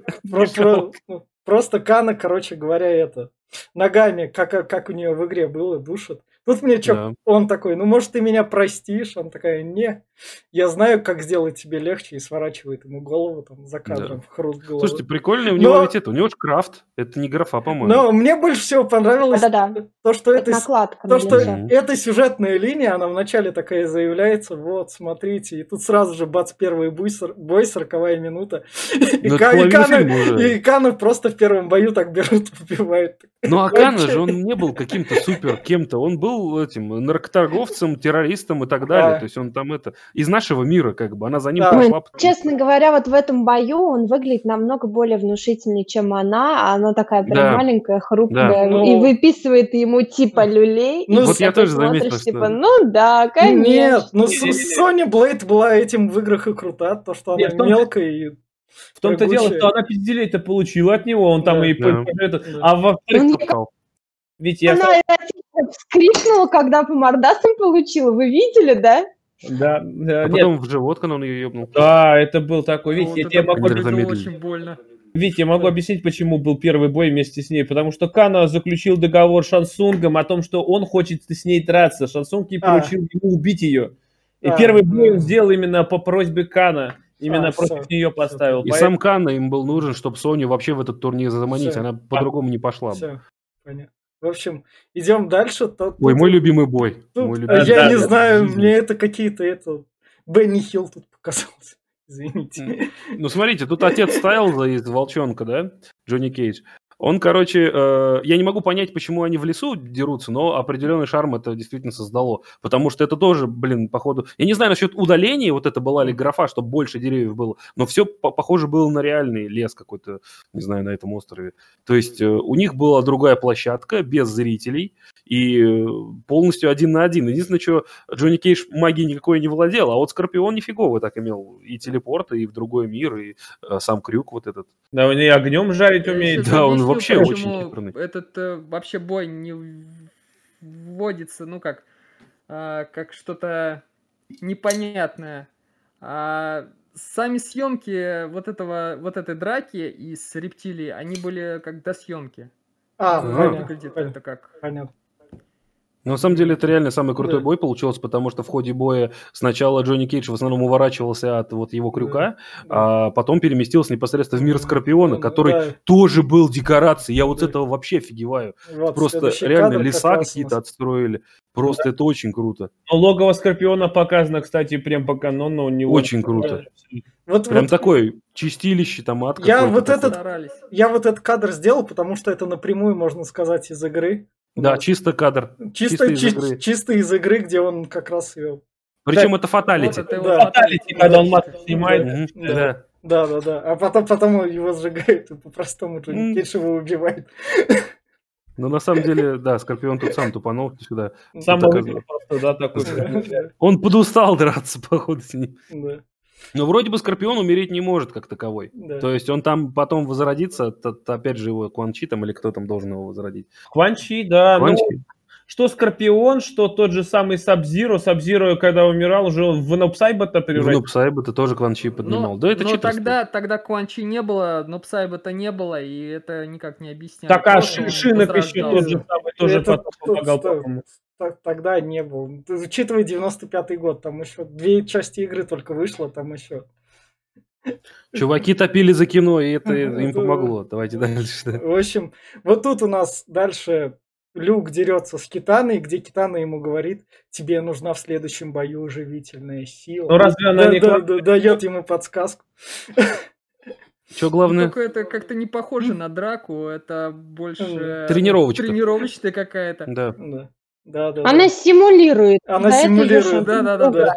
Просто Кана, короче говоря, это ногами, как, как у нее в игре было, душит. Тут мне что, да. он такой, ну, может, ты меня простишь? Он такая, не, я знаю, как сделать тебе легче, и сворачивает ему голову там за кадром, да. в хруст головы. Слушайте, прикольно, у него Но... ведь это, у него же крафт, это не графа, по-моему. Но мне больше всего понравилось Да-да-да. то, что это, это накладка то, что mm эта сюжетная линия, она вначале такая заявляется, вот, смотрите, и тут сразу же бац, первый бой, бой 40 минута, и, Кан, и, Кана, и Кана просто в первом бою так берут, <laughs> убивают. Ну, а Кана же, он не был каким-то супер кем-то, он был был этим наркоторговцем, террористом и так далее. Да. То есть он там это из нашего мира, как бы она за ним да. пошла. Потому... Честно говоря, вот в этом бою он выглядит намного более внушительнее, чем она. А она такая прям да. маленькая, хрупкая, да. ну... и выписывает ему типа люлей. Ну, вот я тоже заметил, что... типа, ну да, конечно. Нет, ну Соня Блейд была этим в играх и крута, то, что она мелкая и в том-то дело, что она пизделей-то получила от него, он там и... Да. Этот, а во-вторых, ведь я... Она вскрикнула, когда по мордасам получила. Вы видели, да? Да, да. А потом в живот, когда он ее ебнул. Да, это был такой. Видите, вот я тебе могу... Это очень больно. Витя, я могу объяснить, почему был первый бой вместе с ней. Потому что Кана заключил договор с Шансунгом о том, что он хочет с ней драться. Шансунг не а. поручил ему убить ее. И а, первый бой он сделал именно по просьбе Кана. Именно а, против все, нее поставил. И Поэтому... сам Кана им был нужен, чтобы Соню вообще в этот турнир заманить. Все. Она по-другому не пошла. Все. Понятно. В общем, идем дальше. Тут, Ой, мой любимый бой. Тут, мой любимый. Я да, не да, знаю, да, мне это какие-то это Бенни Хилл тут показался. <laughs> Извините. Ну, смотрите, тут отец Стайлза из Волчонка, да? Джонни Кейдж. Он, короче, э, я не могу понять, почему они в лесу дерутся, но определенный шарм это действительно создало. Потому что это тоже, блин, походу... Я не знаю насчет удаления, вот это была ли графа, чтобы больше деревьев было, но все по похоже было на реальный лес какой-то, не знаю, на этом острове. То есть э, у них была другая площадка, без зрителей, и э, полностью один на один. Единственное, что Джонни Кейдж магией никакой не владел, а вот Скорпион нифигово так имел и телепорт, и в другой мир, и э, сам крюк вот этот. Да, он и огнем жарить умеет. Да, он вообще очень хитрый. Этот э, вообще бой не вводится, ну как, э, как что-то непонятное. А сами съемки вот этого, вот этой драки из рептилии, они были как до съемки. А, выглядит понятно, это как. Понятно. Но на самом деле это реально самый крутой да. бой получился, потому что в ходе боя сначала Джонни Кейдж в основном уворачивался от вот его крюка, да. а потом переместился непосредственно в мир Скорпиона, который да. тоже был декорацией. Я вот да. с этого вообще офигеваю. Вот, Просто реально леса какие-то отстроили. Просто да. это очень круто. Но логово Скорпиона показано, кстати, прям по канону. У него очень круто. Вот, прям вот, такой чистилище, там ад я вот этот, Я вот этот кадр сделал, потому что это напрямую, можно сказать, из игры. Да, вот. чисто кадр. Чисто, чисто, из игры. чисто из игры, где он как раз ее... Причем да. это фаталити. Вот это да. фаталити, когда он мат снимает. Да. Да. да, да, да. А потом, потом его сжигают, и по-простому Кейдж его убивает. Ну, на самом деле, да, Скорпион тут сам тупанул сюда. Сам просто, да, такой. Он подустал драться, <laughs> походу, с ним. Да. Но вроде бы Скорпион умереть не может как таковой. Да. То есть он там потом возродится, то, то, опять же его Кванчи там или кто там должен его возродить. Кванчи, да. Кванчи. Ну, что Скорпион, что тот же самый Сабзиро. Сабзиро, когда умирал, уже в Нопсайбота превратился. В Нопсайбота тоже Кванчи поднимал. Но, да, это но тогда, тогда Кванчи не было, Нопсайбота не было, и это никак не объясняет. Так, а Шинок еще тот же самый, тоже это помогал. Тогда не был. Учитывая 95-й год, там еще две части игры только вышло, там еще Чуваки топили за кино, и это <laughs> им помогло. Давайте дальше. В общем, вот тут у нас дальше Люк дерется с Китаной, где Китана ему говорит, тебе нужна в следующем бою живительная сила. Ну разве она да, не да, да, дает ему подсказку. Что главное? Только это как-то не похоже на драку, это больше тренировочная, тренировочная какая-то. Да. да. Да, да, Она да. симулирует. Она симулирует. Да, да, да, да.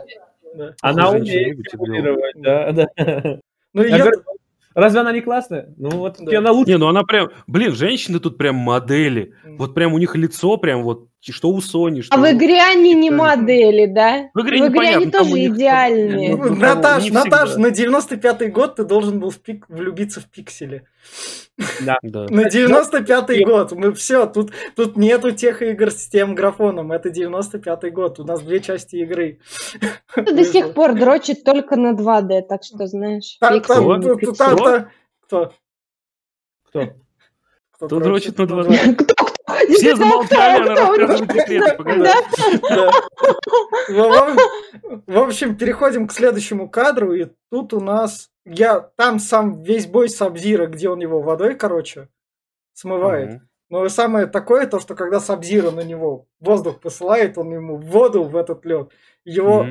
да. Она умеет симулировать, да, да. Ну, я, я... Разве она не классная? Ну вот да. она лучше. Не, ну она прям, блин, женщины тут прям модели. Вот прям у них лицо прям вот, что у Сони, что... А в игре они не модели, да? В игре, в игре они тоже идеальные. Ну, Наташ, Наташ, на 95-й год ты должен был в пик... влюбиться в пикселе. Да. <laughs> На 95-й год. Мы все, тут, тут нету тех игр с тем графоном. Это 95-й год. У нас две части игры. <laughs> До сих пор дрочит только на 2D, так что знаешь. Кто? Кто? Кто дрочит на 2D? Кто? <laughs> Все замолчали, она рассказывает секреты, погоди. В общем, переходим к следующему кадру, и тут у нас я там сам весь бой Сабзира, где он его водой, короче, смывает. Но самое такое, то, что когда Сабзира на него воздух посылает, он ему воду в этот лед, его,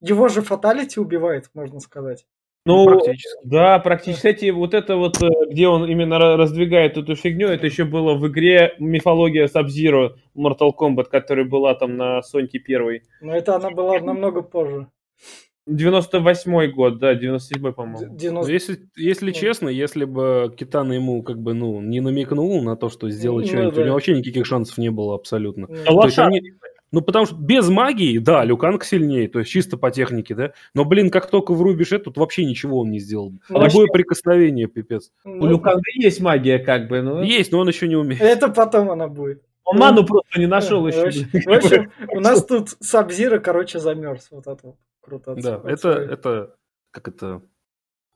его же фаталити убивает, можно сказать. Ну, практически. да, практически. Кстати, вот это вот, э, где он именно раздвигает эту фигню, это еще было в игре мифология Sub-Zero Mortal Kombat, которая была там на Соньке первой. Но это она была намного позже. 98 год, да, 97 по-моему. 90... Ну, если, если честно, если бы Китана ему как бы, ну, не намекнул на то, что сделать ну, что-нибудь, да. у него вообще никаких шансов не было абсолютно. Ну, то есть они, ну, потому что без магии, да, Люканг сильнее, то есть чисто по технике, да. Но, блин, как только врубишь это, тут вообще ничего он не сделал. Ну, Любое прикосновение, пипец. У Люканга есть магия, как бы, ну. Есть, но он еще не умеет. Это потом она будет. Он ману просто не нашел еще. В общем, у нас тут Саб-Зиро, короче, замерз. Вот это вот. Круто. Да, это, это, как это,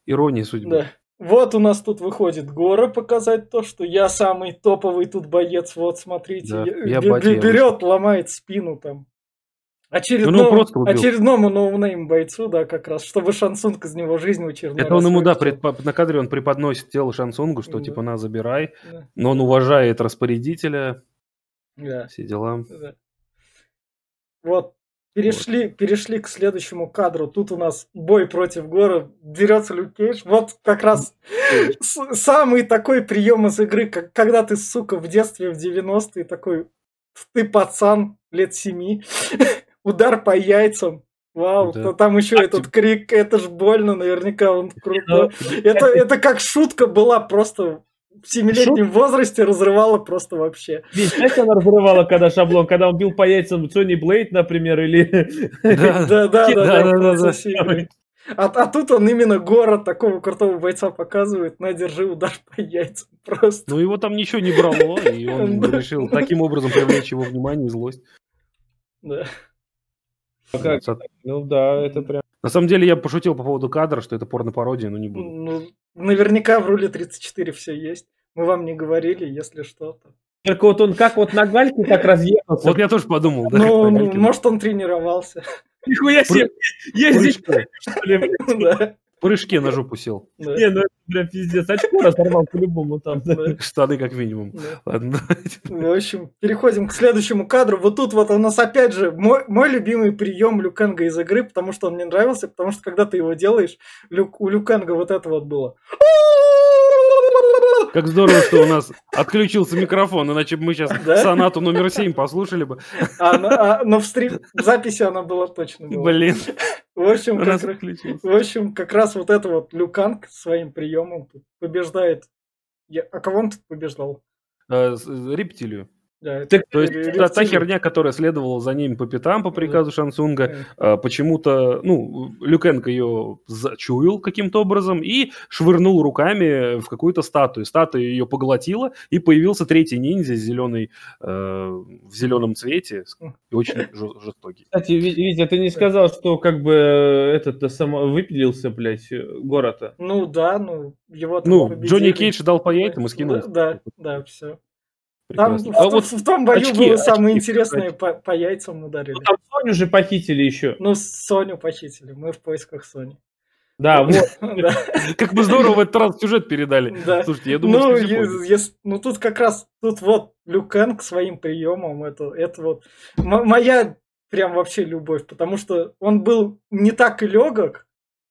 ирония судьбы. Да. Вот у нас тут выходит Горо показать то, что я самый топовый тут боец. Вот, смотрите, да, я, я берет, ломает спину там. Очередному, ну, очередному no name бойцу, да, как раз, чтобы Шан Цунг из него жизнь в Это он ему, да, пред, на кадре он преподносит тело Шансунгу, что да. типа на, забирай, да. но он уважает распорядителя, да. все дела. Да. Вот, Перешли, вот. перешли к следующему кадру. Тут у нас бой против Гора. Дерется Люк Кейдж. Вот как раз самый такой прием из игры, как, когда ты, сука, в детстве в 90-е такой, ты пацан лет семи, <laughs> удар по яйцам. Вау, да. там еще а этот крик, это ж больно, наверняка он крутой. Это, это как шутка была просто в семилетнем возрасте разрывала просто вообще. Ведь знаете, она разрывала, когда шаблон, когда он бил по яйцам Сони Блейд, например, или... <laughs> Да, да, да, да, да, а, а тут он именно город такого крутого бойца показывает, на, держи удар по яйцам <laughs> просто. Ну его там ничего не брало, и он <laughs> решил таким образом привлечь его внимание и злость. Да. А? Ну да, это прям... На самом деле я пошутил по поводу кадра, что это порно-пародия, но не буду. Ну, наверняка в руле 34 все есть. Мы вам не говорили, если что-то. Только вот он как вот на гальке так разъехался. Вот я тоже подумал. Да, ну, ну может, он тренировался. Нихуя себе! Есть здесь что ли? <laughs> Да прыжке на жопу сел. Не, ну это прям пиздец. Очко разорвал по-любому там. Штаны как минимум. Ладно, В общем, переходим к следующему кадру. Вот тут вот у нас опять же мой, мой любимый прием Люкенга из игры, потому что он мне нравился, потому что когда ты его делаешь, Люк, у Люкенга вот это вот было. Как здорово, что у нас отключился микрофон, иначе бы мы сейчас да? сонату номер 7 послушали бы. А, но, а, но в, стрим, в записи она была точно. Была. Блин. В общем, как, в общем, как раз вот это вот Люканг своим приемом побеждает. Я, а кого он тут побеждал? э, рептилию. Да, так, то есть та, та херня, которая следовала за ним по пятам по приказу Шансунга, а, почему-то, ну, Люкенко ее зачуял каким-то образом и швырнул руками в какую-то статую. Статуя ее поглотила, и появился третий ниндзя зеленый, э, в зеленом цвете, и очень жестокий. Кстати, Витя, ты не сказал, что как бы этот само выпилился, блядь, город-то? Ну да, ну его Ну, Джонни Кейдж дал по яйцам и скинул. Да, да, все. Там, в, а вот в том бою очки, было очки, самое очки, интересное, по, по яйцам ударили. Ну, там Соню же похитили еще. Ну, Соню похитили, мы в поисках Сони. Да, <laughs> вот. Как бы здорово в этот раз сюжет передали. Слушайте, я думаю, ну, ну, тут как раз, тут вот Люкенг своим приемом, это, это вот моя прям вообще любовь, потому что он был не так легок,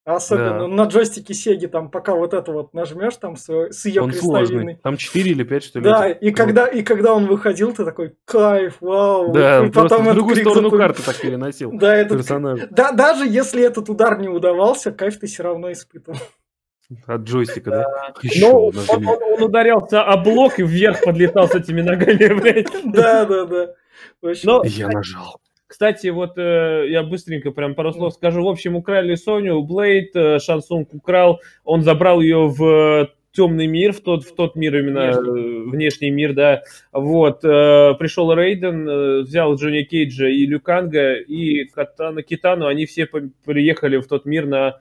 Особенно да. на джойстике Сеги, там, пока вот это вот нажмешь, там, с, с ее он крестовиной. Сложный. Там 4 или 5, что ли? Да, и когда, и когда он выходил, ты такой, кайф, вау. Да, и потом в другую сторону такой... карты так переносил <laughs> да, этот... персонаж. Да, даже если этот удар не удавался, кайф ты все равно испытывал. От джойстика, да? да. Еще ну, он, он, он ударялся о блок и вверх подлетал с этими ногами, <laughs> блядь. Да, да, да. Но, я нажал. Кстати, вот э, я быстренько прям пару слов скажу. В общем, украли Соню, Блейд, э, Шансунг украл, он забрал ее в темный мир, в тот, в тот мир именно, внешний, э, внешний мир, да. Вот, э, пришел Рейден, э, взял Джонни Кейджа и Люканга, и Катана Китану, они все приехали в тот мир на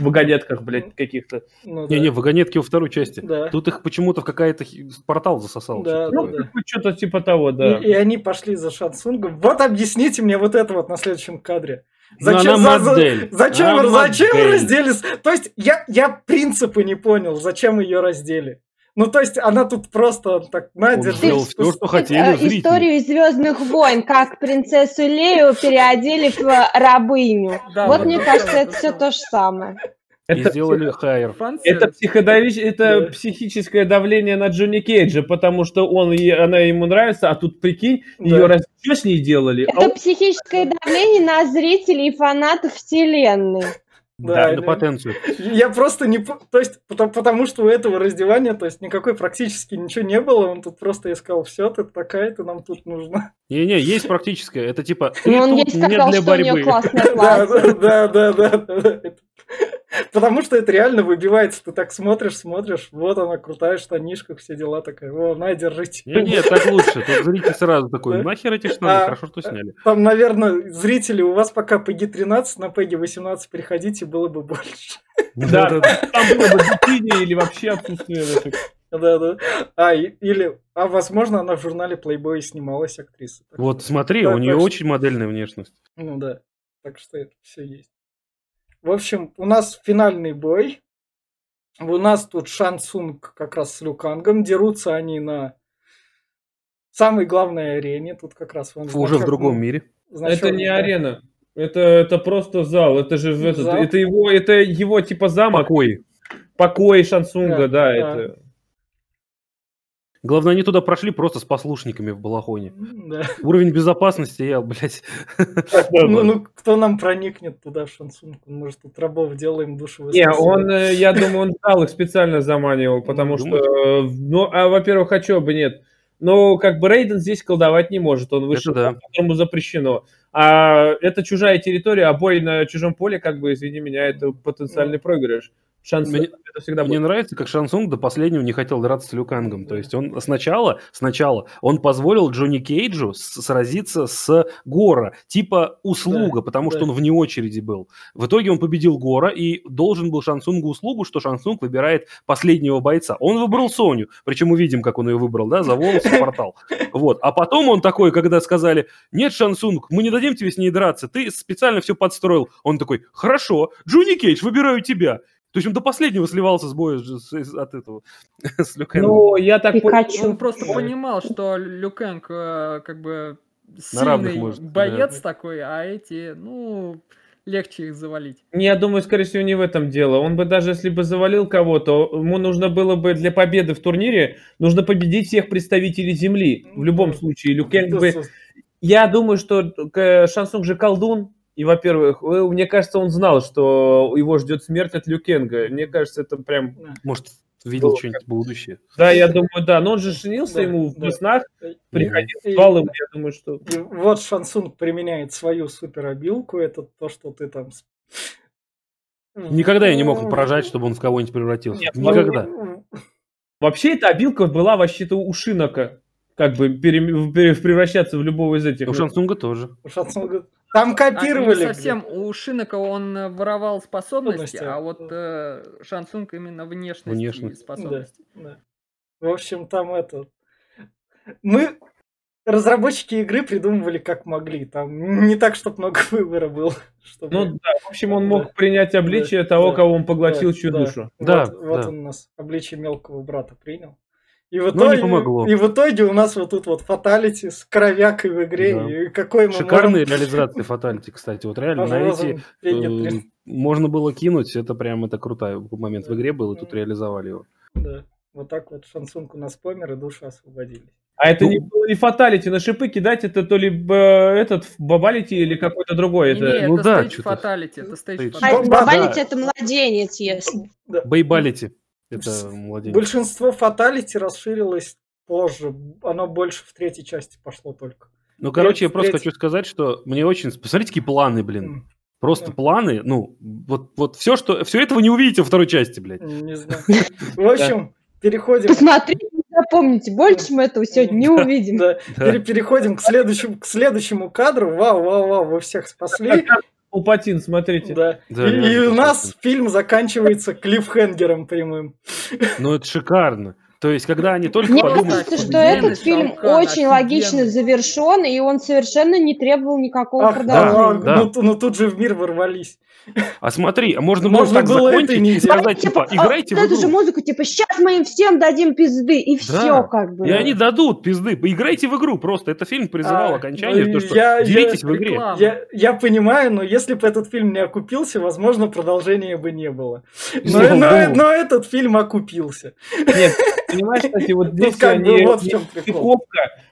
вагонетках, блядь, каких-то. Ну, Не-не, да. вагонетки во второй части. Да. Тут их почему-то в какая-то портал засосал. Да, что-то, ну, да. что-то типа того, да. И, и они пошли за Шансунгом. Вот объясните мне вот это вот на следующем кадре. Зачем, за, модель. зачем, Она зачем модель. раздели? То есть я, я принципы не понял, зачем ее раздели. Ну, то есть она тут просто так, на, держи. Сделал все, что хотели зрители. Историю Звездных войн, как принцессу Лею переодели в рабыню. Да, вот, мне кажется, это все то же самое. Это и сделали хайер. Это, психодави... это да. психическое давление на Джонни Кейджа, потому что он, она ему нравится, а тут, прикинь, да. ее раз... что с ней делали? Это а... психическое давление на зрителей и фанатов вселенной. Да, да, на потенцию. Я просто не... То есть, потому, потому что у этого раздевания, то есть, никакой практически ничего не было, он тут просто искал, все, ты такая, ты нам тут нужна. Не-не, есть практическое, это типа, ты ну, он тут не сказал, для борьбы. <laughs> Да, да, да, да. Потому что это реально выбивается. Ты так смотришь, смотришь, вот она, крутая штанишка, все дела такая. О, на, держите. Нет, нет, так лучше. Тут зритель сразу такой, нахер эти штаны, а, хорошо, что сняли. Там, наверное, зрители, у вас пока PG-13, на PG-18 переходите, было бы больше. Да, там было бы бикини или вообще отсутствие да, да. А, или, а возможно, она в журнале Playboy снималась актрисой. Вот смотри, у нее очень модельная внешность. Ну да, так что это все есть. В общем, у нас финальный бой. У нас тут Шан Цунг как раз с Люкангом. Дерутся они на самой главной арене. Тут как раз вон Уже в другом мире. Это не да. арена. Это, это просто зал. Это же зал? Этот, это его, это его типа замок. Покой. Покой Шансунга, да, да, да. это. Главное, они туда прошли просто с послушниками в балахоне. Да. Уровень безопасности я, блядь. Ну, ну, кто нам проникнет туда в шансунку? Может, тут рабов делаем душу Не, он, э, я думаю, он ждал их специально заманивал, потому что, э, ну, а, во-первых, хочу бы нет. Но как бы Рейден здесь колдовать не может, он вышел, да. ему запрещено. А это чужая территория, а бой на чужом поле, как бы, извини меня, это потенциальный проигрыш. Шанс мне, это всегда мне будет. нравится, как Шансунг до последнего не хотел драться с Люкангом. То есть он сначала, сначала он позволил Джонни Кейджу сразиться с Гора, типа услуга, да, потому да. что он вне очереди был. В итоге он победил Гора и должен был Шансунгу услугу, что Шансунг выбирает последнего бойца. Он выбрал Соню, причем увидим, как он ее выбрал, да, за волосы в портал. Вот. А потом он такой, когда сказали, нет, Шансунг, мы не дадим тебе с ней драться, ты специально все подстроил. Он такой, хорошо, Джонни Кейдж, выбираю тебя. То есть он до последнего сливался с боя от этого, <laughs> с Люкенгом. Ну, я так понял, он просто понимал, что Люкенг э, как бы сильный может, боец да. такой, а эти, ну, легче их завалить. Не, я думаю, скорее всего, не в этом дело. Он бы даже, если бы завалил кого-то, ему нужно было бы для победы в турнире, нужно победить всех представителей Земли. В любом случае, Люкенг бы... Я думаю, что Шансунг же колдун, и, во-первых, мне кажется, он знал, что его ждет смерть от Люкенга. Мне кажется, это прям... Может, видел Было что-нибудь будущее. Да, я думаю, да. Но он же женился, да, ему в да. снах приходил, спал ему, я думаю, что... И вот Шансунг применяет свою суперобилку, это то, что ты там... Никогда я не мог поражать, чтобы он в кого-нибудь превратился. Нет, Никогда. Вообще, эта обилка была вообще-то у Шинока как бы пере, превращаться в любого из этих. У Шансунга тоже. У Шансунга. Там копировали. А, не совсем. У Шинока он воровал способности, а вот э, Шансунг именно внешность Внешность. способности. Да, да. В общем, там это... Мы, разработчики игры, придумывали как могли. Там не так, чтобы много <laughs> выбора было. Чтобы... Ну да, в общем, он мог да. принять обличие да, того, да, кого он поглотил да, чью да. душу. Да, вот, да. вот он у нас обличие мелкого брата принял. И в, итоге, не помогло. и в итоге у нас вот тут вот fatality с кровякой в игре. Да. И какой мы Шикарные можем... реализации fatality, кстати. Вот реально на эти э, можно было кинуть. Это прям это крутой момент в игре был, и тут реализовали его. Да. Вот так вот Шан Цунг у нас помер, и души освободились. А это ну, не было не fatality, на шипы кидать, это то ли э, этот babality или какой-то другой. Это... Не, ну, это да, fatality, это stage fatality. Babality это младенец, если. Бейбалити. Это младенец. Большинство фаталити расширилось позже. Оно больше в третьей части пошло только. Ну, короче, я просто хочу сказать, что мне очень... Посмотрите, какие планы, блин. Просто планы, ну, вот, вот все, что... Все этого не увидите во второй части, блядь. Не знаю. <laughs> В общем, переходим... Посмотрите, запомните, больше мы этого сегодня не увидим. Да, Переходим к следующему, к следующему кадру. Вау, вау, вау, вы всех спасли. Палпатин, смотрите. Да. да и, и у нас фильм заканчивается клиффхенгером прямым. Ну, это шикарно. То есть, когда они только Мне подумают... кажется, что этот фильм очень логично завершен, и он совершенно не требовал никакого Ах, продолжения. Да, да. Ну, ну тут же в мир ворвались. А смотри, а можно, можно так закончить и сказать, типа, типа играйте а, в игру. же музыку, типа, сейчас мы им всем дадим пизды, и да. все как бы. И они дадут пизды. Играйте в игру просто. Это фильм призывал а, окончание, ну, то, что я, делитесь я, в игре. Я, я понимаю, но если бы этот фильм не окупился, возможно, продолжения бы не было. Но, но, но, но этот фильм окупился. Нет, понимаешь, кстати, вот <laughs> здесь они, вот в чем прикол.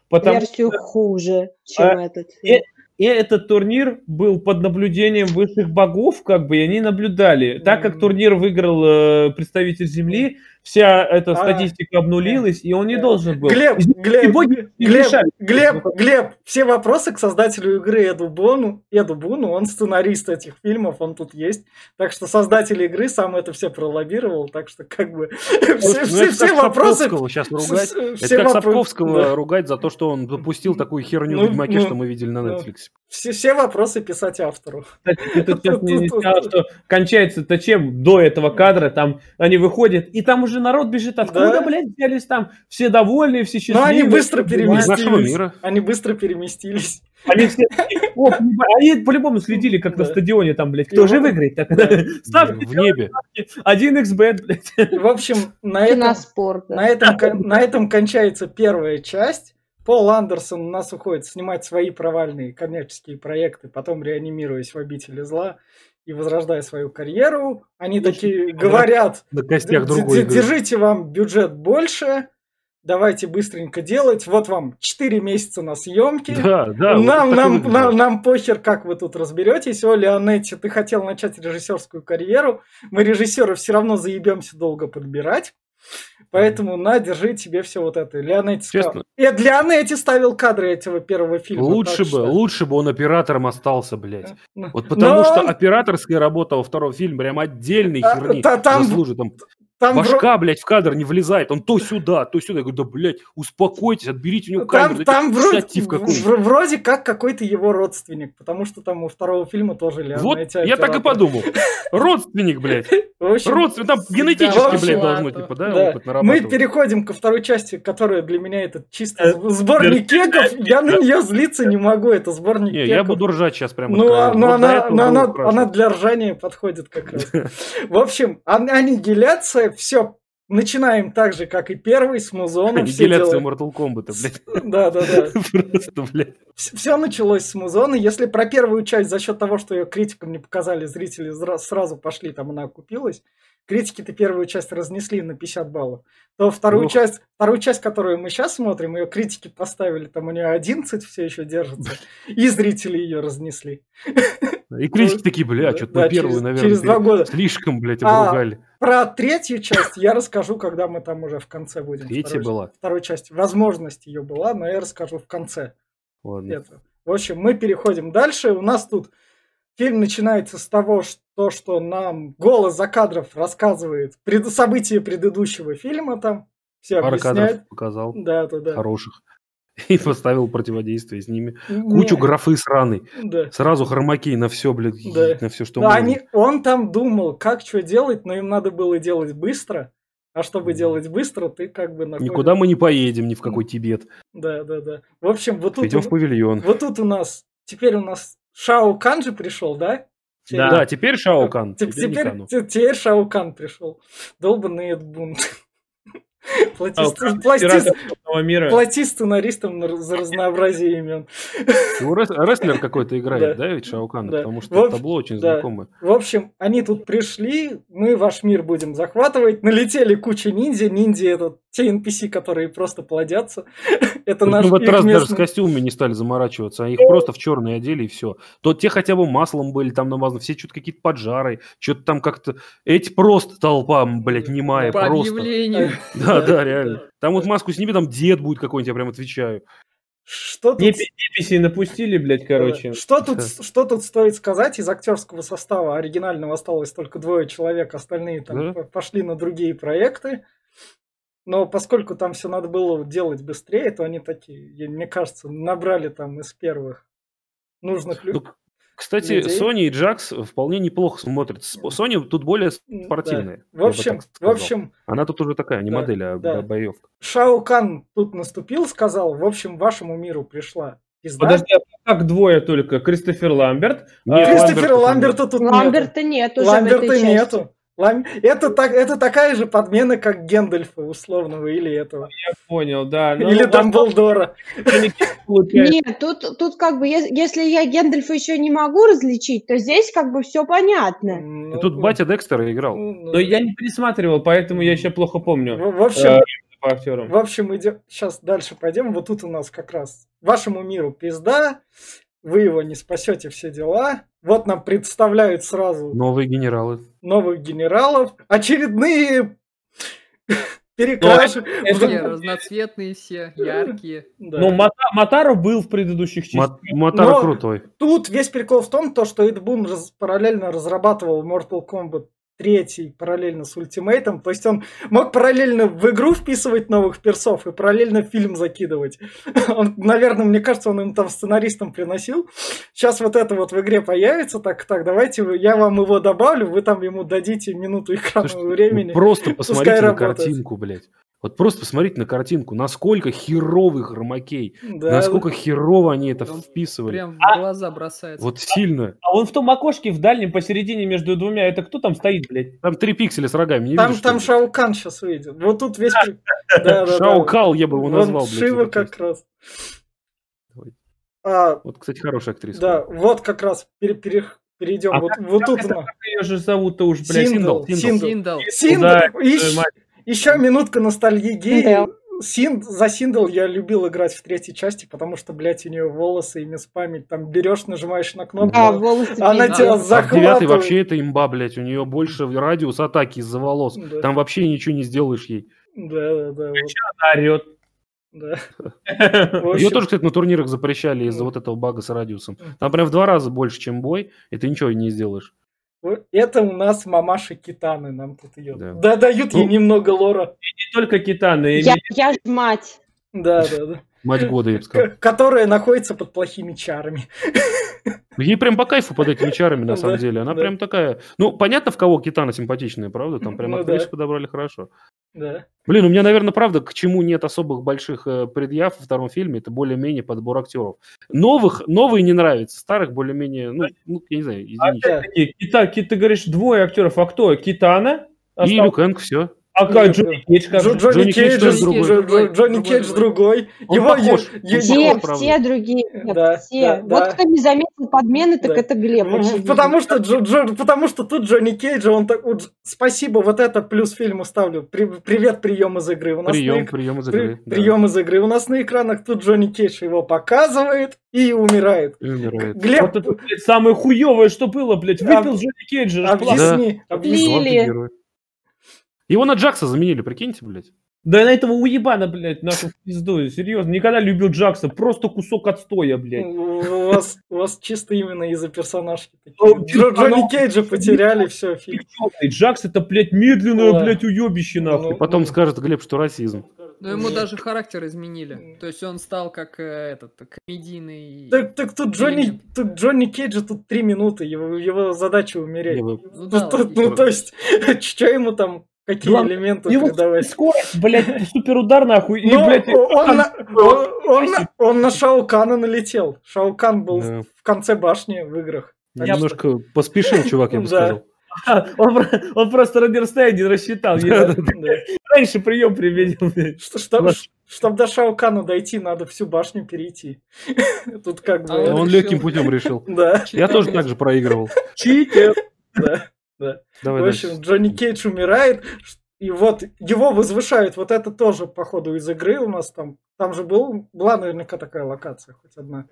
Потому Версию что, хуже, чем а, этот фильм. И этот турнир был под наблюдением высших богов, как бы, и они наблюдали. Так как турнир выиграл э, представитель Земли, вся эта а, статистика обнулилась, и он не должен был. Глеб, Глеб, Глеб, Глеб, Глеб, Глеб, все вопросы к создателю игры Эду Бону, Эду Буну, он сценарист этих фильмов, он тут есть. Так что создатель игры сам это все пролоббировал, так что как бы все, ну, все, все вопросы... сейчас ругать. это как Сапковского ругать за то, что он допустил такую херню ну, в Ведьмаке, ну, что мы видели на Netflix. Все, все вопросы писать автору. Ты сейчас <laughs> мне не сказал, что кончается-то чем до этого кадра, там они выходят, и там уже народ бежит, откуда, да? блядь, взялись там, все довольные, все счастливые. Но они быстро переместились. Мира. Они быстро переместились. Они все они по-любому следили, как на стадионе там, блядь, кто же выиграет? <laughs> Ставьте в небе. Один xbet, блядь. В общем, на этом, на, этом, на этом кончается первая часть. Пол Андерсон у нас уходит снимать свои провальные коммерческие проекты, потом реанимируясь в обители зла и возрождая свою карьеру. Они такие говорят, на костях другой держите вам бюджет больше, давайте быстренько делать. Вот вам 4 месяца на съемки. Да, да. Нам, вот нам, нам, нам похер, как вы тут разберетесь. О, Леонетти, ты хотел начать режиссерскую карьеру. Мы режиссера все равно заебемся долго подбирать. Поэтому на, держи тебе все вот это. Леонетти сказал. Я для Леонетти ставил кадры этого первого фильма. Лучше бы, что... лучше бы он оператором остался, блядь. Вот потому Но... что операторская работа во втором фильме прям отдельной а, херни а, там... заслужит. Там там Башка, блядь, в кадр не влезает. Он то сюда, то сюда. Я говорю, да, блядь, успокойтесь, отберите у него камеру. Там, там вроде, в, вроде как какой-то его родственник, потому что там у второго фильма тоже Леонид. Вот, я так и подумал. Родственник, блядь. <laughs> Родственник, там генетически, блядь, должно, типа, да, опыт Мы переходим ко второй части, которая для меня это чисто э, сборник кеков. Я на нее злиться не могу, это сборник кеков. Я буду ржать сейчас прямо. Ну, а, но она для ржания подходит как раз. <laughs> В общем, аннигиляция все начинаем так же, как и первый, с музоном. Аннигиляция Mortal Kombat, блядь. Да, да, да. Просто, блядь. Все началось с музона. Если про первую часть за счет того, что ее критикам не показали, зрители сразу пошли, там она окупилась. Критики-то первую часть разнесли на 50 баллов. То вторую Ух. часть, вторую часть, которую мы сейчас смотрим, ее критики поставили, там у нее 11 все еще держится. И зрители ее разнесли. И критики такие, бля, что-то да, первую, наверное, через два года. слишком, блядь, обругали. Про третью часть я расскажу, когда мы там уже в конце будем. Третья второй, была? Второй части. Возможность ее была, но я расскажу в конце. Ладно. Это. В общем, мы переходим дальше. У нас тут фильм начинается с того, что, что нам голос за кадров рассказывает пред, события предыдущего фильма там. Все Пара объясняет. кадров показал. Да, да, да. Хороших. <laughs> И поставил противодействие с ними. Кучу Не, графы сраный. Да. Сразу хромаки на все, блядь, Да. на все, что Да, можно. они, он там думал, как что делать, но им надо было делать быстро. А чтобы делать быстро, ты как бы находишь... Никуда мы не поедем, ни в какой Тибет. Да, да, да. В общем, вот тут, Идем у- в павильон. вот тут у нас... Теперь у нас Шао Кан же пришел, да? Да. Да, теперь Шаокан. Те- Теперь Теперь, Кану. те- теперь Шао Кан пришел. Долбанный Эд Бун. <laughs> Плати- Подводного мира. Плати сценаристам на- за разнообразие имен. Рес- рестлер какой-то играет, Да. ведь Шаокана? Да. Потому что табло очень знакомое. В общем, они тут пришли, мы ваш мир будем захватывать, налетели куча ниндзя, ниндзя это те NPC, которые просто плодятся. <laughs> Это наш Ну, в этот раз даже с костюмами не стали заморачиваться, а их просто в черные одели и все. То те хотя бы маслом были там намазаны, все что-то какие-то поджары, что-то там как-то... Эти просто толпа, блядь, немая, По просто. объявлению. Да, да, реально. Там вот маску сними, там дед будет какой-нибудь, я прям отвечаю. Что тут, Непи- Неписи напустили, блядь, короче. что, тут, что тут стоит сказать? Из актерского состава оригинального осталось только двое человек, остальные там Да. пошли на другие проекты. Но поскольку там все надо было делать быстрее, то они такие, мне кажется, набрали там из первых нужных Ну, людей. Кстати, Людей. Sony и Jax вполне неплохо смотрят. С- Sony тут более спортивная. В общем, в общем, Она тут уже такая, не Да, модель, а да. бо- боевка. Шао Кан тут наступил, сказал, в общем, вашему миру пришла пизда. Подожди, а как двое только? Кристофер Ламберт. Нет, а, Кристофера Ламберта Ламберта тут Ламберта нет нету. уже в Ламберта этой части. нету. Это, так, это такая же подмена, как Гендальфа условного или этого. Понял, да. Ну, или ну, Дамблдора. Нет, тут, тут как бы, ес- если я Гендальфа еще не могу различить, то здесь как бы все понятно. Ну, Тут батя Декстера играл. Но я не пересматривал, поэтому я еще плохо помню В, общем, э, по актерам. в общем, идем. Сейчас дальше пойдем. Вот тут у нас как раз вашему миру пизда. Вы его не спасете, все дела. Вот нам представляют сразу Новые генералы. новых генералов. Очередные <laughs> перекраши. Такие разноцветные все, яркие. Да. Ну, Мата- Матаро был в предыдущих частях. Мат- Матара Но- крутой. Тут весь прикол в том, то, что Эд Бун раз- параллельно разрабатывал Mortal Kombat третий параллельно с ультимейтом. То есть он мог параллельно в игру вписывать новых персов и параллельно фильм закидывать. <laughs> Он, наверное, мне кажется, он им там сценаристом приносил. Сейчас вот это вот в игре появится. Так, так, давайте я вам его добавлю, вы там ему дадите минуту экранного Слушайте, времени. ну Просто посмотрите на работает. картинку, блядь. Вот просто посмотрите на картинку, насколько херовый хромакей, Да, насколько херово они это Он вписывали. Прям в А- глаза бросается. Вот сильно. А он в том окошке в дальнем посередине между двумя, это кто там стоит, блядь? Там три пикселя с рогами, не Там, видишь, там? Шаукан сейчас выйдет. Вот тут весь... <laughs> Шаукал я бы его назвал, блядь. Шива как раз. А, Вот, кстати, хорошая актриса. Да, вот как раз пере- пере- перейдем. А вот, как- вот как тут это-. Как ее же зовут-то уж, блядь? Синдал. Синдал. Синдал. Синдал. Синдал. Э, мать. Еще минутка ностальгии. Синдал. Син, за Синдал я любил играть в третьей части, потому что, блядь, у нее волосы и мисс память. Там берешь, нажимаешь на кнопку. Да, волосы Она пиздец. тебя А в девятой захватывает. вообще это имба, блядь. У нее больше радиус атаки из-за волос. Да. Там вообще ничего не сделаешь ей. Да, да, да. вот, Она орет. да. <laughs> Ее тоже, кстати, на турнирах запрещали из-за вот этого бага с радиусом. Там прям в два раза больше, чем бой, и ты ничего не сделаешь. Это у нас мамаша Китаны нам тут ее. Да. Да, дают ей Ну. немного лора. Не только Китаны. Я, я ж мать. Да, да, да. Мать года, я бы сказал. Которая находится под плохими чарами. Ей прям по кайфу под этими чарами, на самом деле. Она прям такая... Ну, понятно, в кого Китана симпатичная, правда? Там <laughs> прям Ну актрису да. подобрали хорошо. Да. Блин, у меня, наверное, правда, к чему нет особых больших э, предъяв во втором фильме, это более-менее подбор актеров. Новых, новые не нравятся, старых более-менее, ну, ну, я не знаю, единичные. Опять-таки, Кита, Ки- ты говоришь, двое актеров. А кто? Китана? И Остался- Люк Энг, все. А как Джонни Кейдж? как? Джонни Джонни Кейдж Кейдж, другой. Джо- Другой, Джонни другой, Кейдж другой. Он Его похож. е- Все, правда. все другие. Нет, Да, все. да, вот да. кто не заметил подмены, так Да. это Глеб. Ну, очевидно. Потому что, Джо- Джо- потому что тут Джонни Кейджа, он так, вот, спасибо, вот это плюс фильму ставлю. При- привет, прием из игры. У нас на Прием, эк- прием из при- игры. да. прием из игры. У нас на экранах тут Джонни Кейдж его показывает и умирает. И умирает. Глеб, Вот это, блядь, самое хуевое, что было, блядь. Выпил Джонни Кейджа. аж плакал. объясни, объясни. Главный Лили. герой. Его на Джакса заменили, прикиньте, блядь. Да на этого уебана, блядь, нашу пизду. Серьезно, никогда любил Джакса. Просто кусок отстоя, блядь. У вас, у вас чисто именно из-за персонажки. Джо, Джонни Кейджа потеряли, все, фильм. Джакс это, блядь, медленное, блядь, уебище, нахуй. Ну, Потом скажет Глеб, что расизм. Но ему Нет. даже характер изменили. То есть он стал как э, этот комедийный. Так, так тут Джонни, тут Джонни Кейджа тут три минуты, его, его задача умереть. Ну Ну, ну, то есть, <laughs> что ему там, какие Главное, элементы Его придавать? скорость, блядь, <laughs> супер удар, нахуй. И, Ну, блядь, он, на, он, он на- он на Шаукана налетел. Шаукан был Да. в конце башни в играх. Немножко поспешил, <laughs> чувак, я бы Да. сказал. он, про- он просто Рандерстайн не рассчитал. Да, Я да, Да. раньше прием применил. блядь. Что, чтоб, Ладно. чтоб до Шаукана дойти, надо всю башню перейти. <laughs> Тут как бы... А Он решил. легким путем решил. Да, Я тоже так же проигрывал. Читер. да. Давай В дальше. общем, Джонни Кейдж умирает, и вот его возвышают. Вот это тоже, походу, из игры у нас там. Там же был, была наверняка такая локация, хоть одна.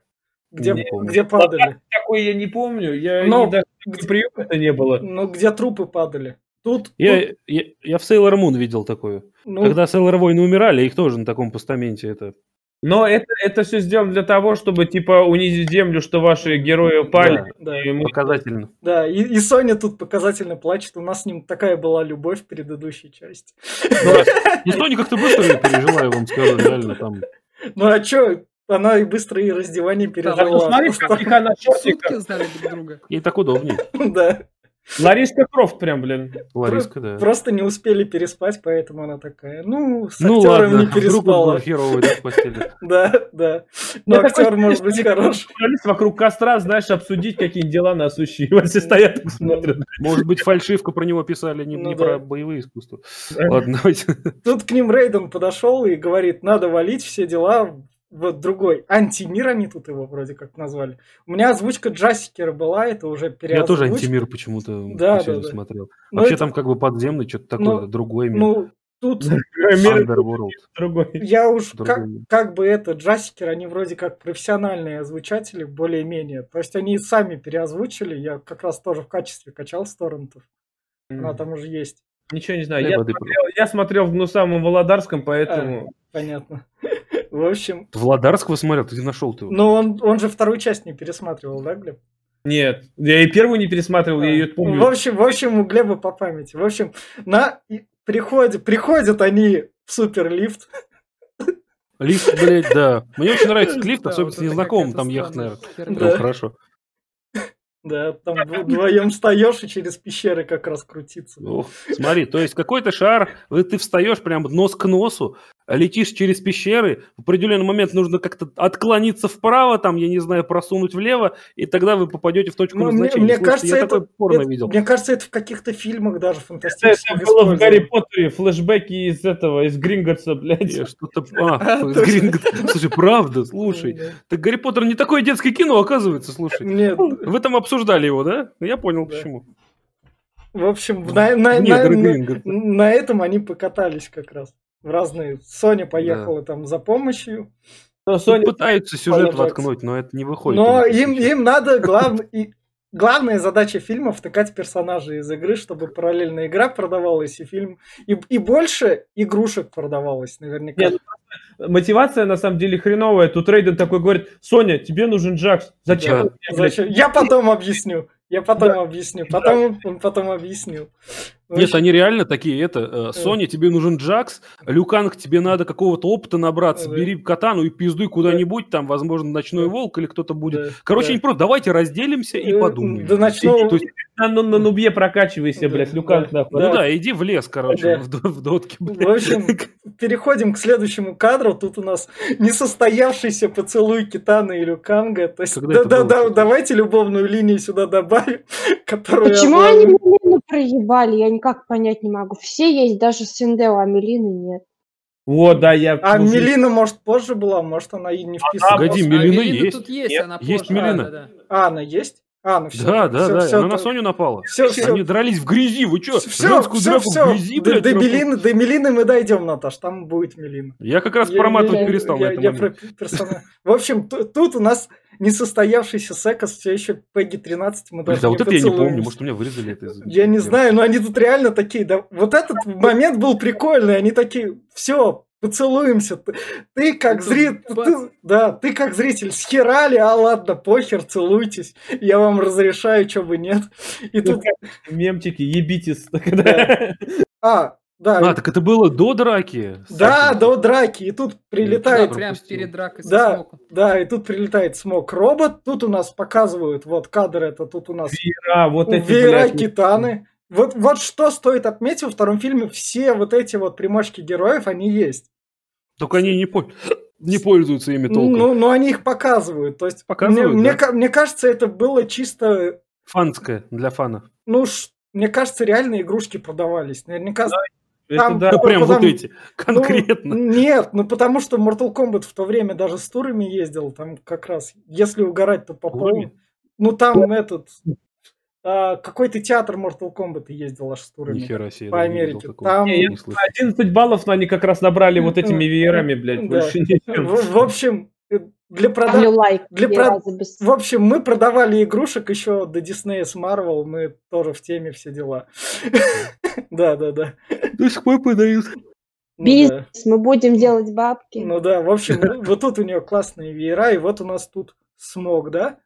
Где, Не помню. где падали. Такой я не помню. Я Но- не даже прием это не было. Ну, где трупы падали. Тут, тут, Я, я, я в Sailor Moon видел такое. ну, Когда Sailor войны умирали, их тоже на таком постаменте это... Но это, это все сделано для того, чтобы, типа, унизить землю, что ваши герои упали. да, И мы- Показательно. да, и, и Соня тут показательно плачет. У нас с ним такая была любовь в предыдущей части. Ну, <laughs> Соня как-то быстро пережила, я вам скажу, реально там. Ну, а чё? Она и быстро и раздевание Ну, пережила. смотри, как она <laughs> Сутки знали друг друга. Ей так удобнее. Да. Лариска Крофт прям, блин. Лариска, да. Просто не успели переспать, поэтому она такая. Ну, с Ну актером ладно, не вдруг он переспала. херовый, да, в постели. <laughs> Да, да. Но актер может быть хорош. Вокруг костра, знаешь, обсудить, какие дела насущие. Вот все стоят и смотрят. Может быть, фальшивку про него писали, не, Ну про боевые искусства. Ладно, давайте. Тут к ним Рейден подошел и говорит, надо валить все дела в другой. Антимир они тут его вроде как назвали. У меня озвучка Джасикера была, это уже Я переозвучка. тоже антимир почему-то Да, да, да. смотрел. Ну, Вообще это- там как бы подземный, что-то такое, Ну, другой мир. Ну, тут Underworld. другой. я уж Другой как, как бы это, Джасикер, они вроде как профессиональные озвучатели, более-менее. То есть они сами переозвучили, я как раз тоже в качестве качал с торрентов. Она там уже есть. Ничего не знаю. Я воды смотрел, я смотрел в Гнусамом Володарском, поэтому... Понятно. <laughs> В общем, Владарского смотрел, ты нашел ты его? ну он, он же вторую часть не пересматривал, да, Глеб? Нет, я и первую не пересматривал, я ее В помню. общем, в общем, у Глеба по памяти. В общем, на приходят, приходят они в суперлифт. Лифт, блядь, да. Мне очень нравится <laughs> лифт, особенно с незнакомым там ехать, наверное. Прям хорошо. Да, там вдвоем встаешь и через пещеры как раз крутиться. Ох, смотри, то есть какой-то шар, ты встаешь прям нос к носу, летишь через пещеры, в определенный момент нужно как-то отклониться вправо, там, я не знаю, просунуть влево, и тогда вы попадете в точку Ну, мне, назначения. мне Слушайте, кажется, я это, порно это- видел. мне кажется, это в каких-то фильмах даже Это, фантастических это было в Гарри. Поттере, флешбеки из этого, из Гринготса, блядь. Я что-то... <laughs> А, <laughs> Гринго. Слушай, правда, слушай. Так Гарри Поттер не такое детское кино, оказывается, слушай. Нет, Вы там обсуждали его, да? Я понял, почему. в общем, на, на- Нет, на- на- на этом они покатались как раз. В разные. Соня поехала там за помощью. Но Соня, пытаются сюжет воткнуть, но это не выходит. Но им, им надо глав... и- главная задача фильма втыкать персонажей из игры, чтобы параллельно игра продавалась и фильм и, и больше игрушек продавалось, наверняка. Нет, мотивация на самом деле хреновая. Тут Рейден такой говорит, Соня, тебе нужен Джакс. Зачем? Да. он тебе, блядь?» Зачем? Я потом объясню. Я потом объясню. Потом он потом объяснил. Нет, они реально такие, это, э, Соня, тебе нужен Джакс, Люканг, тебе надо какого-то опыта набраться, Да. бери катану и пиздуй куда-нибудь, там, возможно, ночной Да. волк или кто-то будет. да, Короче, да. они просто, давайте разделимся и Э, подумаем. Да начну. То есть, <laughs> На, на, на нубе прокачивайся, Да, блядь, Люканг да. нахуй. ну да, иди в лес, короче, Да. в, в дотке. блядь. В общем, переходим к следующему кадру. Тут у нас несостоявшийся поцелуй Китана и Люканга. То есть, да, да, да, давайте любовную линию сюда добавим, <laughs> которую Почему они проебали? Я никак понять не могу. Все есть, даже Синдео, а Мелины нет. Вот, да, я... А уже- Мелина, может, позже была, может, она и не вписана. Погоди, А Мелина Мелина есть. тут есть, Нет, она есть позже. Мелина. Да, да, да. А, она есть? А, ну все. Да, да, да, она на Соню напала. Все, все, Они дрались в грези, вы что? все, Женскую все, драку все. в грязи, До, блядь, до? Мелины, до Мелины мы дойдем, Наташ, там будет Мелина. Я как раз Я- проматывать я- перестал я- на этом я моменте. про В общем, ту- тут у нас несостоявшийся секс, все еще Пегги 13, мы даже Да не вот это я не помню, может, у меня вырезали это из... Я не знаю, но они тут реально такие, да, вот этот момент был прикольный, они такие, все, поцелуемся, ты, ты как зритель, да, ты как зритель схерали, а ладно, похер, целуйтесь, я вам разрешаю, что бы нет. И Ну, тут, Мемчики, ебитесь. <laughs> тогда. а, да, А, так это было до драки. да, до драки, и тут Да, прилетает, прям пропустил. перед дракой со Да. смоком. да, и тут прилетает смог робот, тут у нас показывают, вот кадр это, тут у нас Веера, вот эти, Веера блядь, Китаны. Вот, вот что стоит отметить во втором фильме, все вот эти вот примочки героев, они есть. Только они не, пол- не пользуются ими толком. Ну, но они их показывают. То есть, Показывают, мне, мне да. ка- мне кажется, это было чисто, Фанское, для фана. ну, ш- мне кажется, реально игрушки продавались. Наверняка. Это там- да. Ну, прям потому- вот эти, ну, конкретно. нет, ну потому что Mortal Kombat в то время даже с турами ездил, там как раз, если угорать, то по. Ну там этот, а, какой-то театр Mortal Kombat ездил аж с турами. Нихера себе. по не Америке. такого. Там- Не Не, слышал. 11 баллов но они как раз набрали вот этими веерами, блядь, Да. больше ничем. В, в общем, для Ставлю продажи... лайк. для про- без- В общем, мы продавали игрушек еще до Диснея с Марвел, мы тоже в теме все дела. <laughs> Да, да, да. До сих пор продают. Ну. Бизнес, мы будем делать бабки. Ну да, в общем, вот тут у нее классные веера, и вот у нас тут смог, да?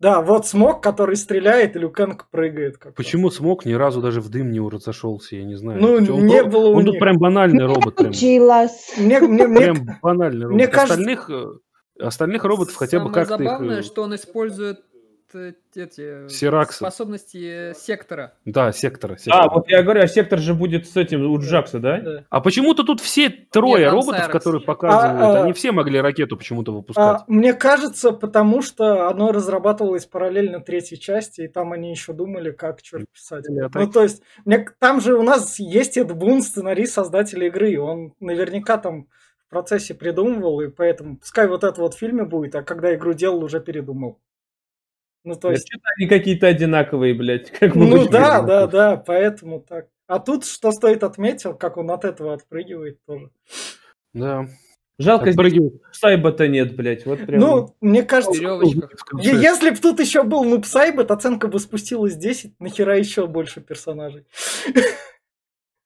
Да, вот смог, который стреляет, и Люкенг прыгает. как. Почему смог ни разу даже в дым не разошелся, я не знаю. Ну, Он не про- было у Он тут них. прям банальный робот. Прям. Мне, мне, мне, прям банальный робот. мне кажется- Остальных, э, остальных роботов хотя бы Самое как-то их... забавное, э, что он использует э, эти Сираксы. способности э, сектора. Да, сектора. сектора. А, вот я говорю, а сектор же будет с этим у Джакса, да? да. А почему-то тут все трое Нет, роботов, Сайрекс. которые показывают, А, а, они все могли ракету почему-то выпускать. А, мне кажется, потому что оно разрабатывалось параллельно третьей части, и там они еще думали, как что писать. Или Ну, то есть, мне, там же у нас есть Эд Бун, сценарист, создатель игры. Он наверняка там в процессе придумывал, и поэтому пускай вот это вот в фильме будет, а когда игру делал, уже передумал. Ну, то есть, Что-то они какие-то одинаковые, блядь. Как бы ну да, да, да, поэтому так. А тут, что стоит отметить, как он от этого отпрыгивает тоже. Да. Жалко, здесь Отпрыгивает. сайба-то нет, блядь. Вот прям. Ну, мне кажется, если бы тут еще был Нуб Сайбет, оценка бы спустилась 10, нахера еще больше персонажей.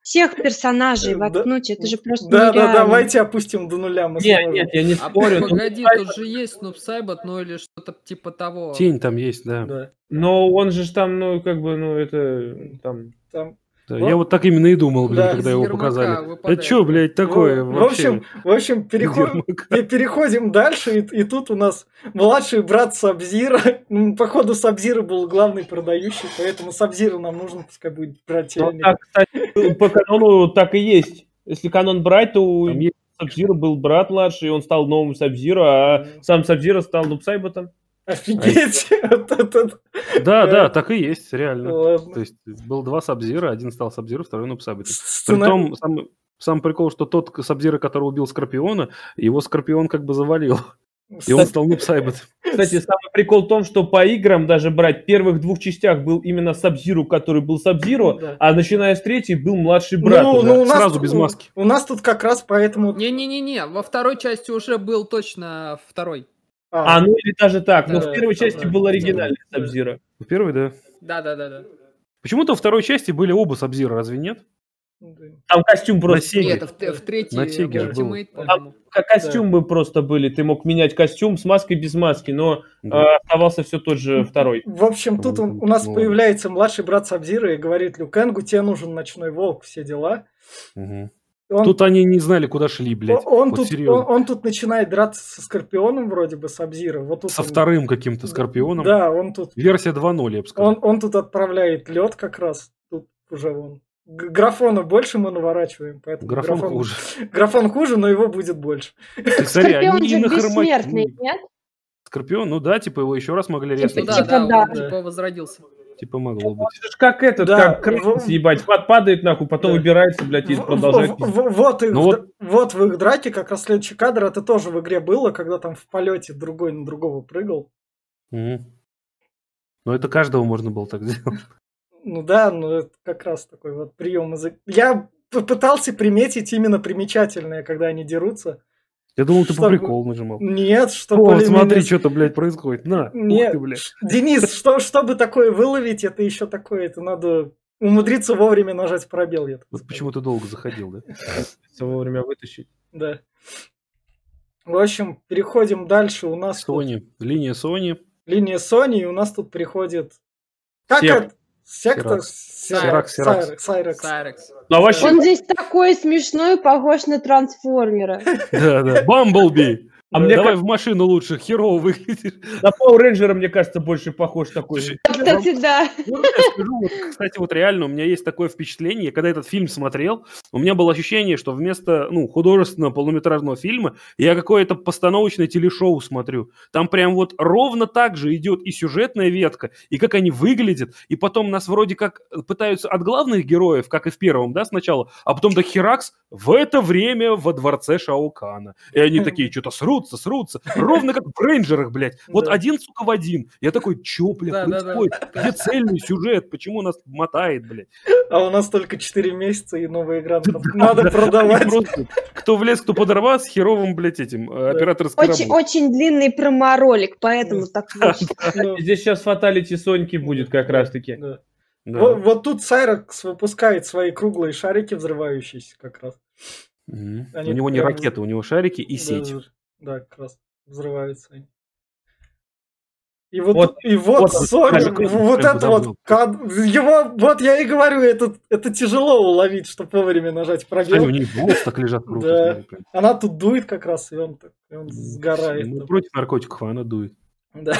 Всех персонажей Э, да. воткнуть, это же просто Да, да, нереально. давайте опустим до нуля. Мы Нет, сможем. нет, я не А спорю. но- погоди, тут же есть Снуп Сайбот, ну или что-то типа того. Тень там есть, да. Да, Но он же ж там, ну, как бы, ну, это там. там. Да, Вот. Я вот так именно и думал, блин, Да. когда его показали. выпадает. Это что, блядь, такое в, в вообще? общем, в общем <laughs> переход- Ермака. пе- переходим дальше, и, и тут у нас младший брат Сабзира. <laughs> Походу, Сабзира был главный продающий, поэтому Сабзира нам нужно, пускай будет Ну, брательник. так, кстати, по канону так и есть. Если канон брать, то у Сабзира был брат младший, он стал новым Сабзира, а сам Сабзира стал Нупсайботом. Офигеть! Вот это- Да, да, так и есть, реально. То есть был два Сабзира, один стал Сабзира, второй Нупсабит. Сцена- Притом, сам, прикол, что тот Сабзира, который убил Скорпиона, его Скорпион как бы завалил. И он стал Нупсайбот. Кстати, самый прикол в том, что по играм даже брать, в первых двух частях был именно Сабзиру, который был Сабзиру, Да. а начиная с третьей был младший брат. Ну, уже. ну, у нас Сразу тут- без маски. У нас тут как раз поэтому... Не-не-не-не, во второй части уже был точно второй. А, А, ну или даже так. Но Да, в первой да, части да. был оригинальный Да. Сабзира. В первой, да. Да-да-да-да. Почему-то во второй части были оба Сабзира, разве нет? да. Там костюм просто... Сеге. Нет, в, в третьей На Сеге был. Как костюмы просто были. Ты мог менять костюм с маской без маски, но Да. э, оставался все тот же второй. В общем, тут у, у нас Ну, появляется младший брат Сабзира и говорит Люкенгу, тебе нужен ночной волк, все дела. Мгм. Он, Тут они не знали, куда шли, блядь. он, вот тут, он, он тут начинает драться со Скорпионом вроде бы, Сабзира. Вот тут Со он- вторым каким-то Скорпионом. Да, он тут, Версия 2.0, я бы сказал. он, он тут отправляет лед как раз. Тут уже он. Графона больше мы наворачиваем, поэтому Графон хуже. <laughs> Графон хуже, но его будет больше. Ты смотри, Скорпион они же бессмертный, нет? Скорпион, ну да, типа его еще раз могли Типа- Ну резать. да, Типа да, да. он типа возродился. Типа могло быть. Это как этот, Да, как Крейс, в- ебать, пад- падает нахуй, потом Да. выбирается, блядь, и В- продолжает в- в- вот, их, Ну в вот- вот в их драке как раз следующий кадр, это тоже в игре было, когда там в полете другой на другого прыгал. Мгм. Ну это каждого можно было так сделать. Ну да, ну это как раз такой вот прием из... иг- Я попытался приметить именно примечательное, когда они дерутся. Я думал, ты чтобы... по приколу нажимал. Нет, что О, смотри, меня... что-то, блядь, происходит. На, Нет, ты, блядь. Денис, <laughs> что, чтобы такое выловить, это еще такое, это надо умудриться вовремя нажать пробел. Я вот почему ты долго заходил, да? <laughs> Вовремя вытащить. Да. В общем, переходим дальше. У нас Sony. Тут... Линия Sony. Линия Sony, и у нас тут приходит... Как Сек. это? Секта? Сиракс. Сиракс. Сайрекс. А вообще... Он здесь такой смешной, похож на трансформера. <laughs> Да, да. Бамблби. А мне давай как... в машину лучше, херово выглядишь. На Power Ranger, мне кажется, больше похож такой. Кстати, да. Ну, скажу, вот, кстати, вот реально у меня есть такое впечатление, когда этот фильм смотрел, у меня было ощущение, что вместо ну, художественного полнометражного фильма я какое-то постановочное телешоу смотрю. Там прям вот ровно так же идет и сюжетная ветка, и как они выглядят, и потом нас вроде как пытаются от главных героев, как и в первом, да, сначала, а потом до Херакс в это время во дворце Шаукана. И они такие <laughs> что-то срут, срутся, срутся. Ровно как в рейнджерах, блядь. Вот один, сука, в один. Я такой, чё, блядь, происходит? Где цельный сюжет? Почему нас мотает, блядь? А у нас только 4 месяца и новая игра. <laughs> Надо продавать. Кто в лес, кто подорвался, с херовым, блядь, этим э, операторским Очень, очень длинный промо-ролик, поэтому так Здесь сейчас фаталити Соньки будет как раз-таки. Да. Вот, вот тут Сайрекс выпускает свои круглые шарики, взрывающиеся как раз. Угу. у него не ракеты, у него шарики и сеть. Да, как раз взрываются они. И вот, вот и вот, вот Sony, вот, вот это вот, кад... его, вот я и говорю, это, это тяжело уловить, чтобы вовремя нажать пробел. Они у них волос так лежат круто. Да. Она тут дует как раз, и он, и он сгорает. Ну, против наркотиков а она дует. Да.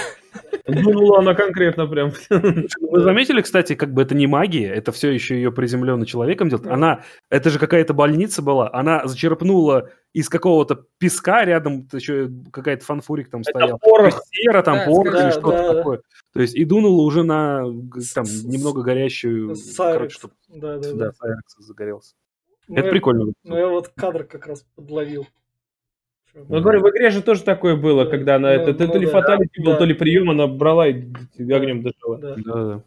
Дунула она конкретно прям. Вы заметили, кстати, как бы это не магия, это все еще ее приземленный человеком делает. Она, это же какая-то больница была, она зачерпнула из какого-то песка рядом еще какая-то фанфурик там стоял. Порох. Сера там, да, порох да, или что-то да, такое. То есть и дунула уже на там немного горящую... Сайрекс. Короче, да, да, да. Да, загорелся. Ну, это я, прикольно. Ну я вот кадр как раз подловил. Ну, говорю, в игре же тоже такое было, когда она ну, это, ну, то ли да, фаталити да. был, то ли прием, она брала и огнем дышала. Да. Да.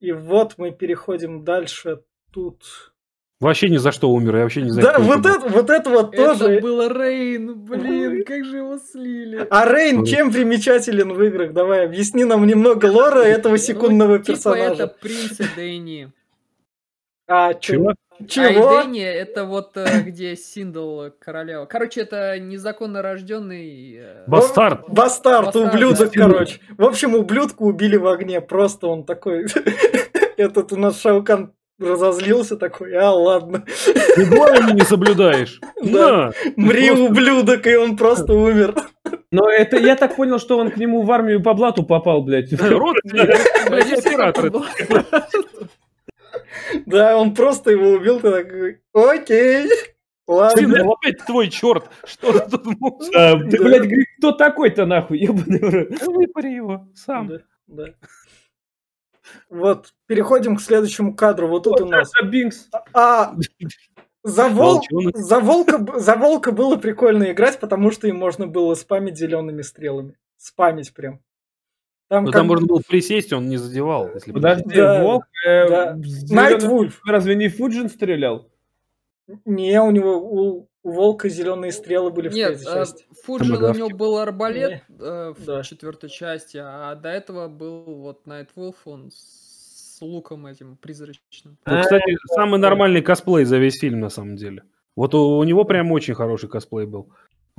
И вот мы переходим дальше. Тут Вообще ни за что умер, я вообще не знаю. Да, вот это, вот это вот тоже. Это был Рейн, блин, как же его слили. А Рейн чем примечателен в играх? Давай, объясни нам немного лора этого ну, секундного ну, персонажа. Типа это принц Дэнни. А, чего? Чего? Айдения это вот э, где Синдл королева. Короче, это незаконно рожденный... Э, бастард. Бастард, ублюдок, короче. В общем, ублюдку убили в огне. Просто он такой... <laughs> Этот у нас Шаукан разозлился такой, а ладно. Ты воины не соблюдаешь. <laughs> Да. Мри, ублюдок, и он просто умер. Но это я так понял, что он к нему в армию по блату попал, блядь. Рот, оператор. Да, он просто его убил, ты такой, окей. Ладно. Сын, ну опять твой черт. Что ты тут а, Ты, блядь, говорит, кто такой-то нахуй? <laughs> Ебаный Выпари его сам. Да, да. Вот, переходим к следующему кадру. Вот тут вот у нас. Бинкс. А, <laughs> за, вол... за, волка... за волка было прикольно играть, потому что им можно было спамить зелеными стрелами. Спамить прям. Там, как... там можно было присесть, он не задевал. Если Подожди, да, Волк... Э, да. Найтвульф. Разве не Фуджин стрелял? Не, у него у, у Волка зеленые стрелы были в Нет, третьей а, части. Фуджин у него был арбалет э, в да. четвертой части, а до этого был вот Найтвулф, он с луком этим призрачным. Ну, кстати, самый нормальный косплей за весь фильм, на самом деле. Вот у, у него прям очень хороший косплей был.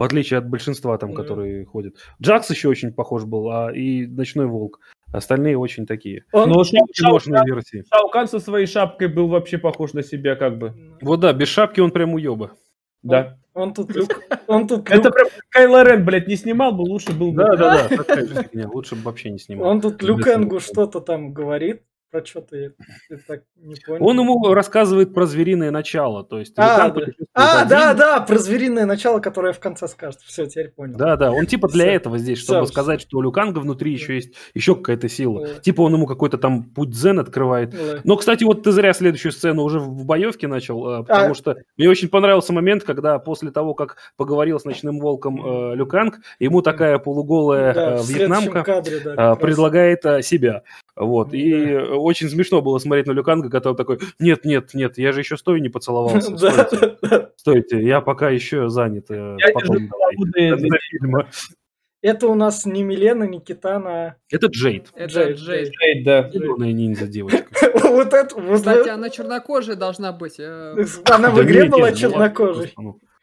В отличие от большинства там, которые ходят. Джакс еще очень похож был, а и Ночной Волк. Остальные очень такие. Он, Но очень киношные версии. Шаукан со своей шапкой был вообще похож на себя как бы. Вот да, без шапки он прям уеба. Да. Он, он тут люк. Он тут люк. Это прям Кайло Рен, блядь, не снимал бы, лучше был бы. Да, да, да. Лучше бы вообще не снимал. Он тут Люкенгу что-то там говорит про что-то я, я так не понял. Он ему рассказывает про звериное начало, то есть... А, да. а да, да, про звериное начало, которое в конце скажет. Все, теперь понял. Да, да, он типа для все. этого здесь, чтобы все, сказать, все. что у Люканга внутри еще есть еще какая-то сила. Да. Типа он ему какой-то там путь дзен открывает. Да. Но, кстати, вот ты зря следующую сцену уже в боевке начал, э, потому а... что мне очень понравился момент, когда после того, как поговорил с Ночным Волком э, Люканг, ему такая полуголая да, э, вьетнамка кадре, да, э, предлагает э, себя. Вот. И очень смешно было смотреть на Люканга, который такой, нет, нет, нет, я же еще стою не поцеловался. <laughs> Стойте, стойте я пока еще занят. э, Потом. Это у нас не Милена, не Китана. Это Джейд. Это Джейд, Джейд. Джейд, да. Зеленая ниндзя девочка. <laughs> Вот это, Кстати, она чернокожая должна быть. э, Она в Да игре была ну, чернокожей.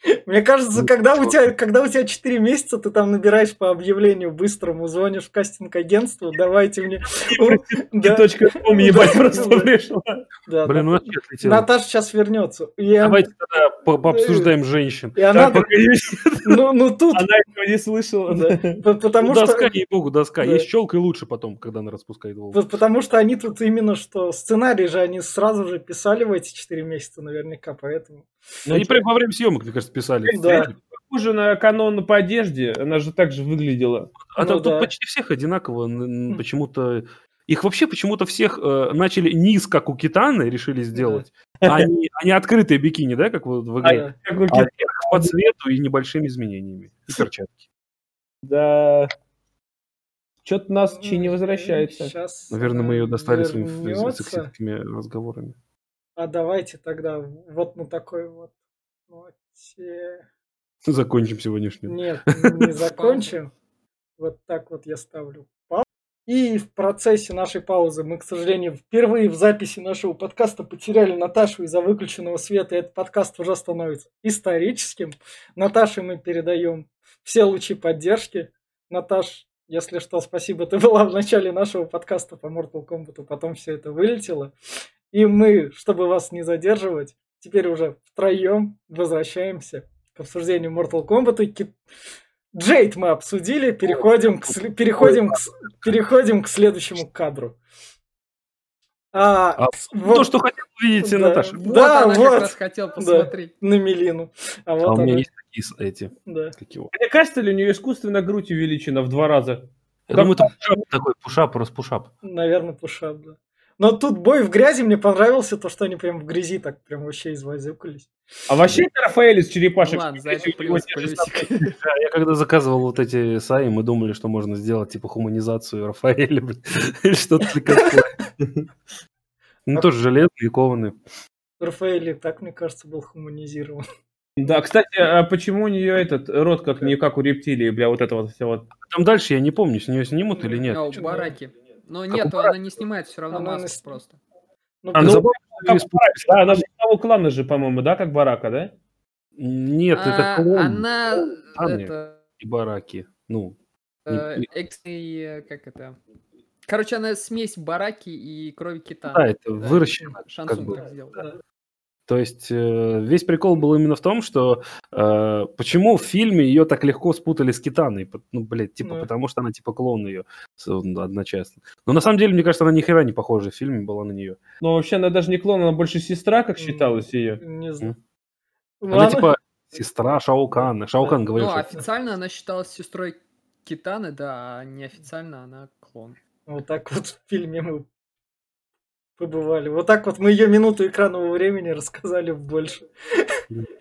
Ну, Мне кажется, Ну, когда у тебя, когда у тебя 4 месяца, ты там набираешь по объявлению быстрому, звонишь в кастинг-агентство, давайте мне... <laughs> Точка ком, ебать, просто пришла. Блин, ну. Наташа сейчас вернется. Давайте тогда по- пообсуждаем женщин. ну, ну тут, Она этого не слышала. потому Ну, что... доска, ей-богу, доска. Да. Есть щелка и лучше потом, когда она распускает волосы. Потому что они тут именно что сценарий же они сразу же писали в эти 4 месяца наверняка, поэтому... Ну, они прям во время съемок, мне кажется, писали. Да. Похоже на канон по одежде, она же так же выглядела. А Ну там тут да. почти всех одинаково. н- Почему-то... Их вообще почему-то всех э, начали низ, как у Китаны, решили сделать. <laughs> А не, а не открытые бикини, да, как вот в игре. Да. Как у А по цвету и небольшими изменениями. И перчатки. Да. Что-то нас чи не возвращается. Сейчас Наверное, мы ее достали своими ф- вернется. сексистскими разговорами. А давайте тогда вот на такой вот ноте. Закончим сегодняшнюю. Нет, <laughs> не закончим. Вот так вот я ставлю паузу. И в процессе нашей паузы мы, к сожалению, впервые в записи нашего подкаста потеряли Наташу из-за выключенного света. И этот подкаст уже становится историческим. Наташе мы передаем все лучи поддержки. Наташ, если что, спасибо, ты <laughs> была в начале нашего подкаста по Mortal Kombat, потом все это вылетело. И мы, чтобы вас не задерживать, теперь уже втроем возвращаемся к обсуждению Mortal Kombat. И Джейд мы обсудили, переходим к, переходим, к, переходим к следующему кадру. А, А, вот То, что хотел увидеть Да. Наташа. Вот Да, она вот. как раз хотел посмотреть. на Милину. А А вот у меня она, есть такие эти, да. как его. Мне кажется ли, у нее искусственно грудь увеличена в два раза? Я думаю, это пушап такой, пушап, просто пушап. Наверное, пушап, да. Но тут бой в грязи мне понравился, то, что они прям в грязи так прям вообще извозюкались. А вообще это Рафаэль из черепашек. Ладно, за это плюс, <laughs> я когда заказывал вот эти саи, мы думали, что можно сделать типа хуманизацию Рафаэля <laughs> или что-то такое. Ну, тоже железные, кованые. Рафаэль и так, мне кажется, был хуманизирован. Да, кстати, а почему у нее этот рот как не как у рептилии, бля, вот это вот все вот. Там дальше я не помню, с нее снимут или нет. А, у бараки. Но Как нет, она не снимает все равно Она не маску с- просто. Ну, А, ну, Забавно, как Барак, да, она же того клана же, по-моему, да, как Барака, да? Нет, это А, клон Она Анны. это и бараки. Ну, э, Не- эксный, э, как это? Короче, она смесь бараки и крови кита. да, это выращено. Шансун бы, так сделал. да. То есть э, весь прикол был именно в том, что э, почему в фильме ее так легко спутали с Китаной. Ну, блядь, типа, Да. потому что она типа клон ее одночасно. Но на самом деле, мне кажется, она ни хера не похожа в фильме была на нее. Но вообще она даже не клон, она больше сестра, как М. считалось ее. Не знаю. Она Ладно. типа сестра Шаукана. Шаукан говорил, Ну, что официально она считалась сестрой Китаны, да, а неофициально она клон. Вот так вот в фильме мы побывали. Вот так вот мы ее минуту экранного времени рассказали больше.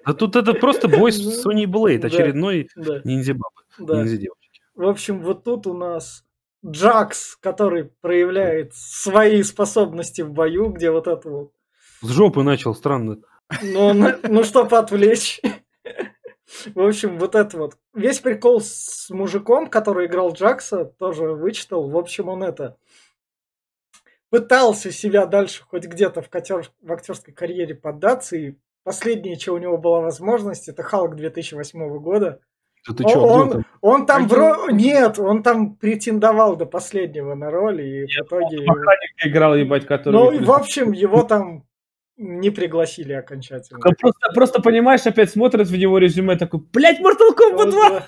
Да тут это просто бой с <laughs> Блейд, Да. очередной Да, ниндзя-бабы, да. ниндзя-девочки. В общем, вот тут у нас Джакс, который проявляет свои способности в бою, где вот это вот. С жопы начал, странно. Ну, ну, ну чтобы отвлечь. В общем, вот это вот. Весь прикол с мужиком, который играл Джакса, тоже вычитал. В общем, он это пытался себя дальше хоть где-то в, котер- в актерской карьере поддаться. И последнее, что у него была возможность, это Халк 2008 года. Да ты О, чё, он, там? он там вро- Нет, он там претендовал до последнего на роль, и в итоге... Механик играл, ебать, который... Ну, и в общем, его там не пригласили окончательно. Да Просто, просто понимаешь, опять смотрит в его резюме такой, блять, Mortal Kombat 2!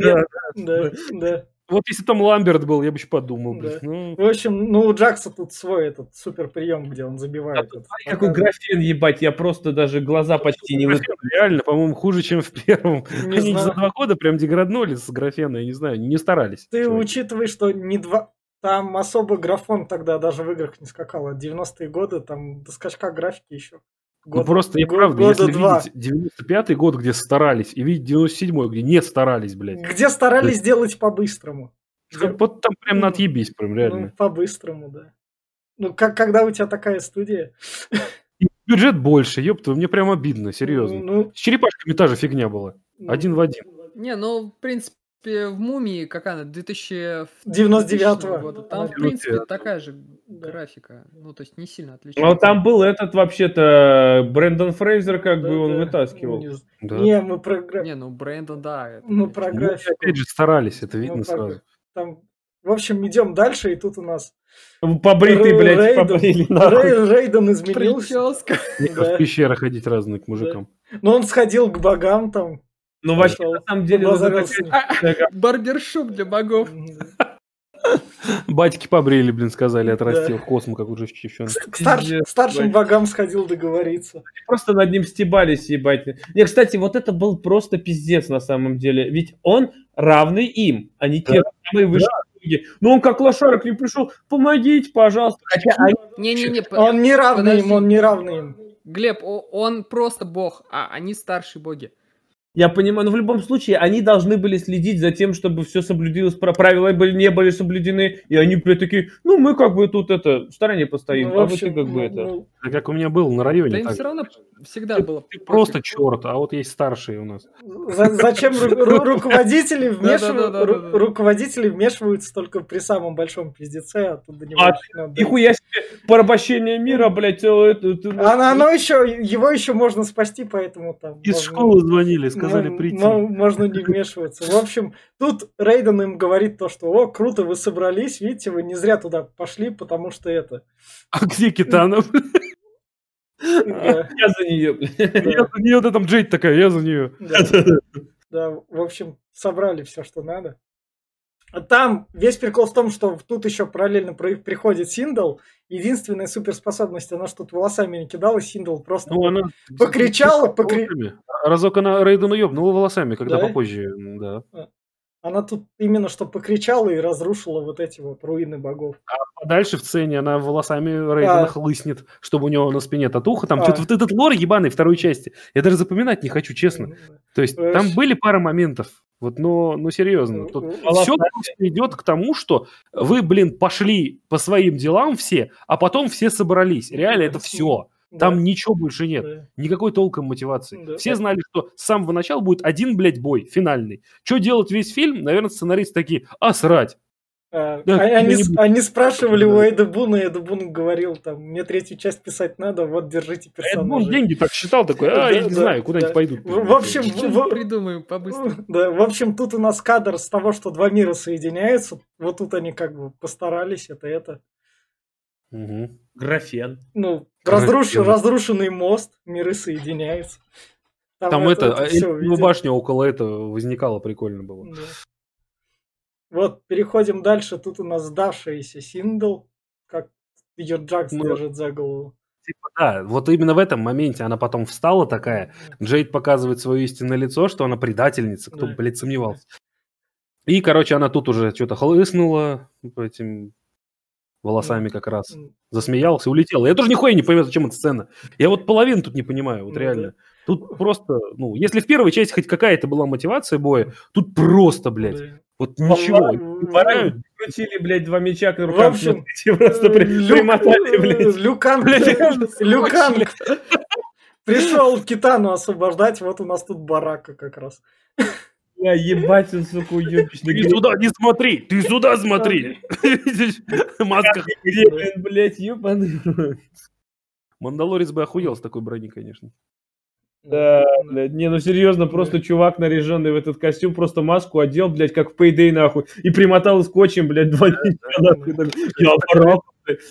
Да, да, да. Вот если там Ламберт был, я бы еще подумал. Да. Ну, В общем, ну у Джакса тут свой этот супер прием, где он забивает. этот Какой показывает. графен, ебать, я просто даже глаза почти не Графен реально, по-моему, хуже, чем в первом. Не Они знаю. за два года прям деграднули с графена, я не знаю, не старались. Ты чуваки. учитывай, что не два... Там особо графон тогда даже в играх не скакал. а 90-е годы, там до скачка графики еще. Ну просто и го- правда, года если два. видеть 95-й год, где старались, и видеть 97-й, где не старались, блядь. Где старались сделать по-быстрому. Где- Вот там прям на отъебись, прям Ну, реально. по-быстрому, да. Ну, как, когда у тебя такая студия? Бюджет больше, ёпта, мне прям обидно, серьезно. Ну, С черепашками та же фигня была. Ну, один в один. Не, ну, в принципе, в «Мумии», как она, 2099 года, там, в принципе, такая же графика. Ну, то есть не сильно отличается. Ну, там был этот, вообще-то, Брэндон Фрейзер, как бы он вытаскивал. Не, мы про... Не, ну, Брэндон, да. Мы про графику. Опять же старались, это видно сразу. Там, в общем, идем дальше, и тут у нас Побритый, блядь, Рейден, побрили, нахуй. Рейден изменился. В пещеры ходить разные к мужикам. Но он сходил к богам там, ну, вообще, на самом деле, <laughs> барбершоп для богов. <laughs> Батьки побрили, блин, сказали, отрастил косму, как уже девчонка. К старшим богам сходил договориться. Просто над ним стебались, ебать. Не, кстати, вот это был просто пиздец на самом деле. Ведь он равный им, а не те самые высшие боги. Но он как лошарок не пришел, помогите, пожалуйста. Хотя не, не, не, он не равный им, он не равный им. Глеб, он просто бог, а они старшие боги. Я понимаю, но в любом случае они должны были следить за тем, чтобы все соблюдилось, правила не были соблюдены, и они при такие, ну мы как бы тут это в стороне постоим, ну, а вы как бы ну, это. Ну, да как у меня был на районе. Да им все равно всегда было. Ты просто черт, а вот есть старшие у нас. Зачем руководители вмешиваются? Руководители вмешиваются только при самом большом пиздеце, оттуда не а, Нихуя себе порабощение мира, блядь. Оно еще, его еще можно спасти, поэтому там. Из школы звонили, сказали ну, прийти. Ну, можно не вмешиваться. В общем, тут Рейден им говорит то, что о, круто, вы собрались, видите, вы не зря туда пошли, потому что это... А где Китанов? <laughs> Я за нее. Я за нее, да там Джейд такая, я за нее. Да, в общем, собрали все, что надо. Там весь прикол в том, что тут еще параллельно приходит Синдал. Единственная суперспособность, она что тут волосами не кидала, Синдал просто ну, она... покричала. Покри... Разок она Рейдену ёбнула волосами, когда да? попозже, да. Она тут именно что покричала и разрушила вот эти вот руины богов. А дальше в сцене она волосами Рейдена а. хлыснет, чтобы у него на спине татуха. Там а. что-то вот этот лор ебаный второй части. Я даже запоминать не хочу, честно. То есть Знаешь... там были пара моментов. Вот, но, но серьезно. Тут все просто идет к тому, что вы, блин, пошли по своим делам все, а потом все собрались. Реально это все. Там да. ничего больше нет. Да. Никакой толком мотивации. Да. Все знали, что с самого начала будет один, блядь, бой, финальный. Что делать весь фильм? Наверное, сценаристы такие, а, срать. А, да, они, они спрашивали у Эда Буна, и Эда Бун говорил, там, мне третью часть писать надо, вот, держите персонажа. Эд Бун деньги так считал, такой, а, да, я да, не знаю, куда-нибудь да. пойдут. В, в общем... В, придумаем побыстрее. <laughs> Да, в общем, тут у нас кадр с того, что два мира соединяются, вот тут они как бы постарались, это это. Угу. Графен. Ну, разруш... разрушенный мост, миры соединяются. Там, Там это, это, это башня около этого возникала, прикольно было. Да. Вот, переходим дальше. Тут у нас сдавшаяся Синдел, как ее Джакс ну, держит за голову. Типа, да, вот именно в этом моменте она потом встала такая, Джейд показывает свое истинное лицо, что она предательница, кто, да. блядь, сомневался. И, короче, она тут уже что-то хлыстнула этим волосами как раз. Засмеялся, улетел. Я тоже нихуя не понимаю, зачем эта сцена. Я вот половину тут не понимаю, вот ну, реально. Тут просто, ну, если в первой части хоть какая-то была мотивация боя, тут просто, блядь, да. вот ничего. Крутили, блядь, два мяча к рукам, в общем, просто люк, примотали, блядь. Люкан, блядь, Люкан <laughs> пришел Китану освобождать, вот у нас тут барака как раз. <laughs> Я ебать, он, сука, уебищный. Ты сюда не смотри, ты сюда смотри. Маска. Блять, ебаный. Мандалорец бы охуел с такой брони, конечно. Да, блядь, не, ну серьезно, просто чувак, наряженный в этот костюм, просто маску одел, блядь, как в Payday, нахуй, и примотал скотчем, блядь, два Я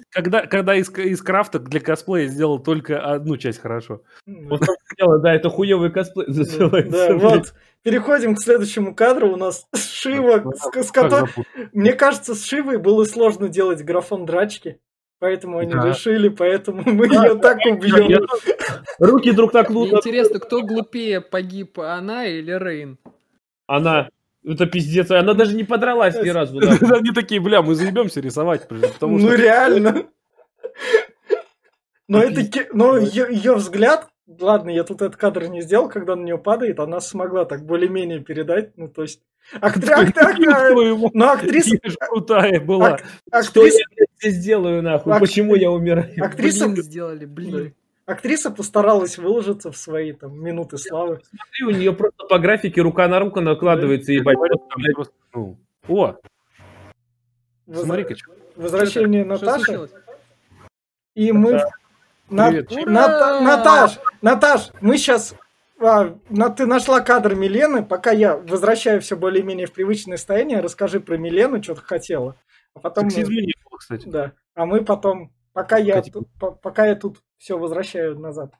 когда, когда из, из крафта для косплея сделал только одну часть хорошо. Вот да, это хуевый косплей. Да, вот. Переходим к следующему кадру. У нас Шива, с, с которым... Мне кажется, с Шивой было сложно делать графон драчки. Поэтому они да. решили, поэтому <laughs> мы да, ее так убьем. Руки друг так лучше. Интересно, кто глупее погиб, она или Рейн? Она. Это пиздец, она даже не подралась ни разу. <laughs> Они такие, бля, мы заебемся рисовать. Потому ну реально. <laughs> Но это, но ее взгляд Ладно, я тут этот кадр не сделал, когда на нее падает, она смогла так более-менее передать, ну, то есть... Актри... Актри... Ну, актриса... крутая была. Актриса... здесь делаю, нахуй? Ак... Почему я умираю? <laughs> Актриса... Блин сделали, блин. Актриса постаралась выложиться в свои там минуты славы. Смотри, у нее просто по графике рука на руку накладывается, ебать. Ну, о! Смотри-ка, Возвращение Наташи. И мы... Ната... Наташ, Наташ, мы сейчас а, на, ты нашла кадр Милены, пока я возвращаю все более-менее в привычное состояние, расскажи про Милену, что ты хотела. А потом Сексизма не было, кстати. Да. А мы потом, пока я, тут, по, пока я тут все возвращаю назад.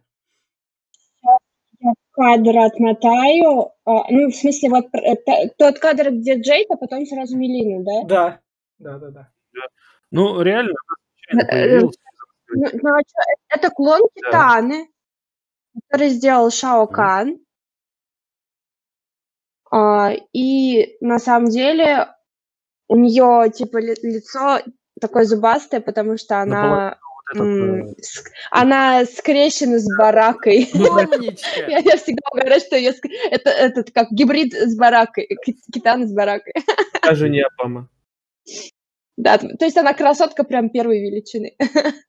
Я кадр отмотаю. А, ну, в смысле, вот э, тот кадр, где Джейк, а потом сразу Милину, да? Да. Да, да, да. Ну, реально. Э, ну, ну, а это клон Китаны, да. который сделал Шао Кан. А, и на самом деле у нее типа лицо такое зубастое, потому что она вот она скрещена с баракой. <laughs> Я, я всегда говорю, что я, это этот как гибрид с баракой, китан с баракой. <laughs> Даже не Обама. Да, то есть она красотка прям первой величины. <laughs>